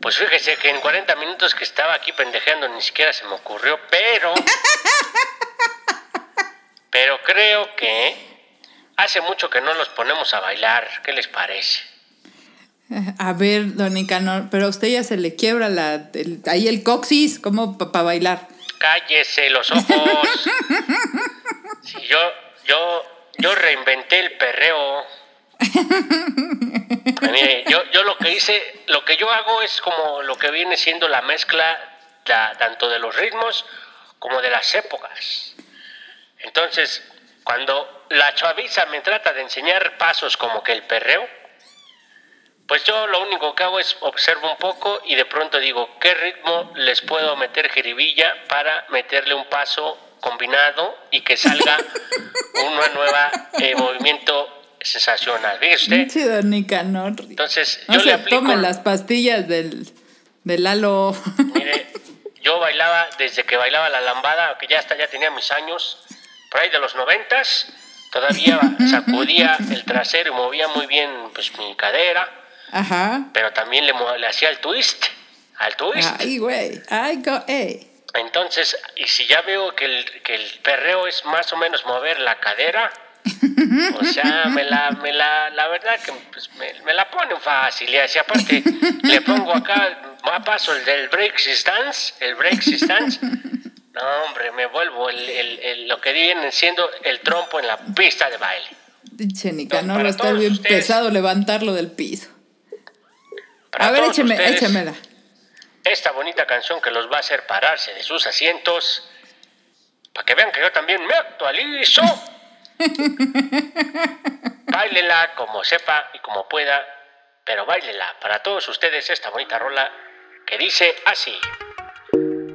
Pues fíjese que en 40 minutos que estaba aquí pendejeando ni siquiera se me ocurrió, pero... [LAUGHS] Pero creo que hace mucho que no los ponemos a bailar. ¿Qué les parece? A ver, don Nicanor, pero a usted ya se le quiebra la, el- ahí el coxis, como para bailar. Cállese los ojos. [LAUGHS] Si yo, yo, yo reinventé el perreo. Mire, yo, yo lo que hice, lo que yo hago es como lo que viene siendo la mezcla la- tanto de los ritmos como de las épocas. Entonces, cuando la chaviza me trata de enseñar pasos como que el perreo, pues yo lo único que hago es observo un poco y de pronto digo, ¿qué ritmo les puedo meter jiribilla para meterle un paso combinado y que salga [LAUGHS] una nueva eh, movimiento sensacional? Sí, don Nicanor. Entonces, yo le aplico... tomen las pastillas del, del Lalo. Mire, yo bailaba desde que bailaba la lambada, que ya hasta ya tenía mis años, por ahí de los noventas, todavía [LAUGHS] sacudía el trasero y movía muy bien pues mi cadera, Ajá. pero también le, le hacía el twist, al twist. Ay, güey. Ay, go, ey. Entonces, y si ya veo que el, que el perreo es más o menos mover la cadera, o sea, me la, me la, la verdad que pues, me, me la ponen fácil. Y así aparte, le pongo acá, a paso el del break dance, el break dance. No, hombre, me vuelvo el, el- el- lo que viene siendo el trompo en la pista de baile. Pinche Nicanor, para va a estar bien ustedes. pesado levantarlo del piso. A ver, écheme, ustedes, échemela. esta bonita canción que los va a hacer pararse de sus asientos para que vean que yo también me actualizo. [LAUGHS] Báilela como sepa y como pueda, pero báilela para todos ustedes esta bonita rola que dice así.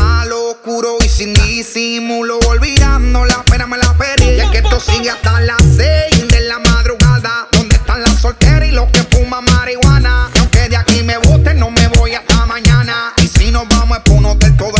mal, oscuro y sin disimulo. Olvidando la pena, me la perdí. Y es que esto sigue hasta las seis de la madrugada. ¿Dónde están las solteras y los que fuman marihuana? Y aunque de aquí me guste, no me voy hasta mañana. Y si nos vamos es por un hotel todo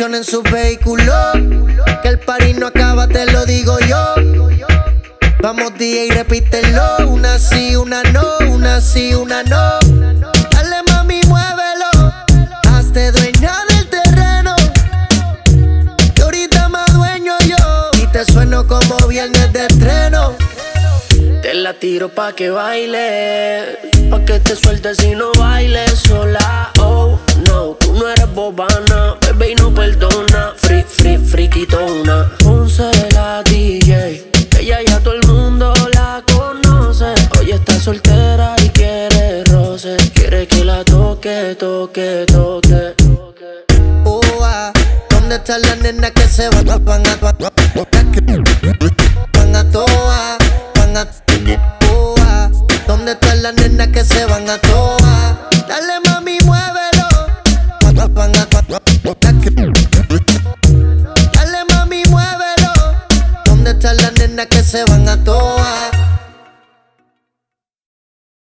Estacionen su vehículo, que el party no acaba, te lo digo yo. Vamos DJ, repítelo, una sí, una no, una sí, una no. Dale mami, muévelo, hazte dueña del terreno. Que ahorita más dueño yo, y te sueno como viernes de estreno. Te la tiro pa' que baile, pa' que te sueltes y no bailes sola. Oh, no, tú no eres bobana, bebé y no perdona. Free, free, friquitona. Ponce la DJ, ella ya todo el mundo la conoce. Hoy está soltera y quiere roce, quiere que la toque, toque, toque. Oh, ah, ¿dónde están las nenas que se van, van a, a, a toa, van a, ah, ¿dónde están las nenas que se van a toa? Dale mami, muévelo, a, a, mami, ¿Dónde las nenas que se van a toa?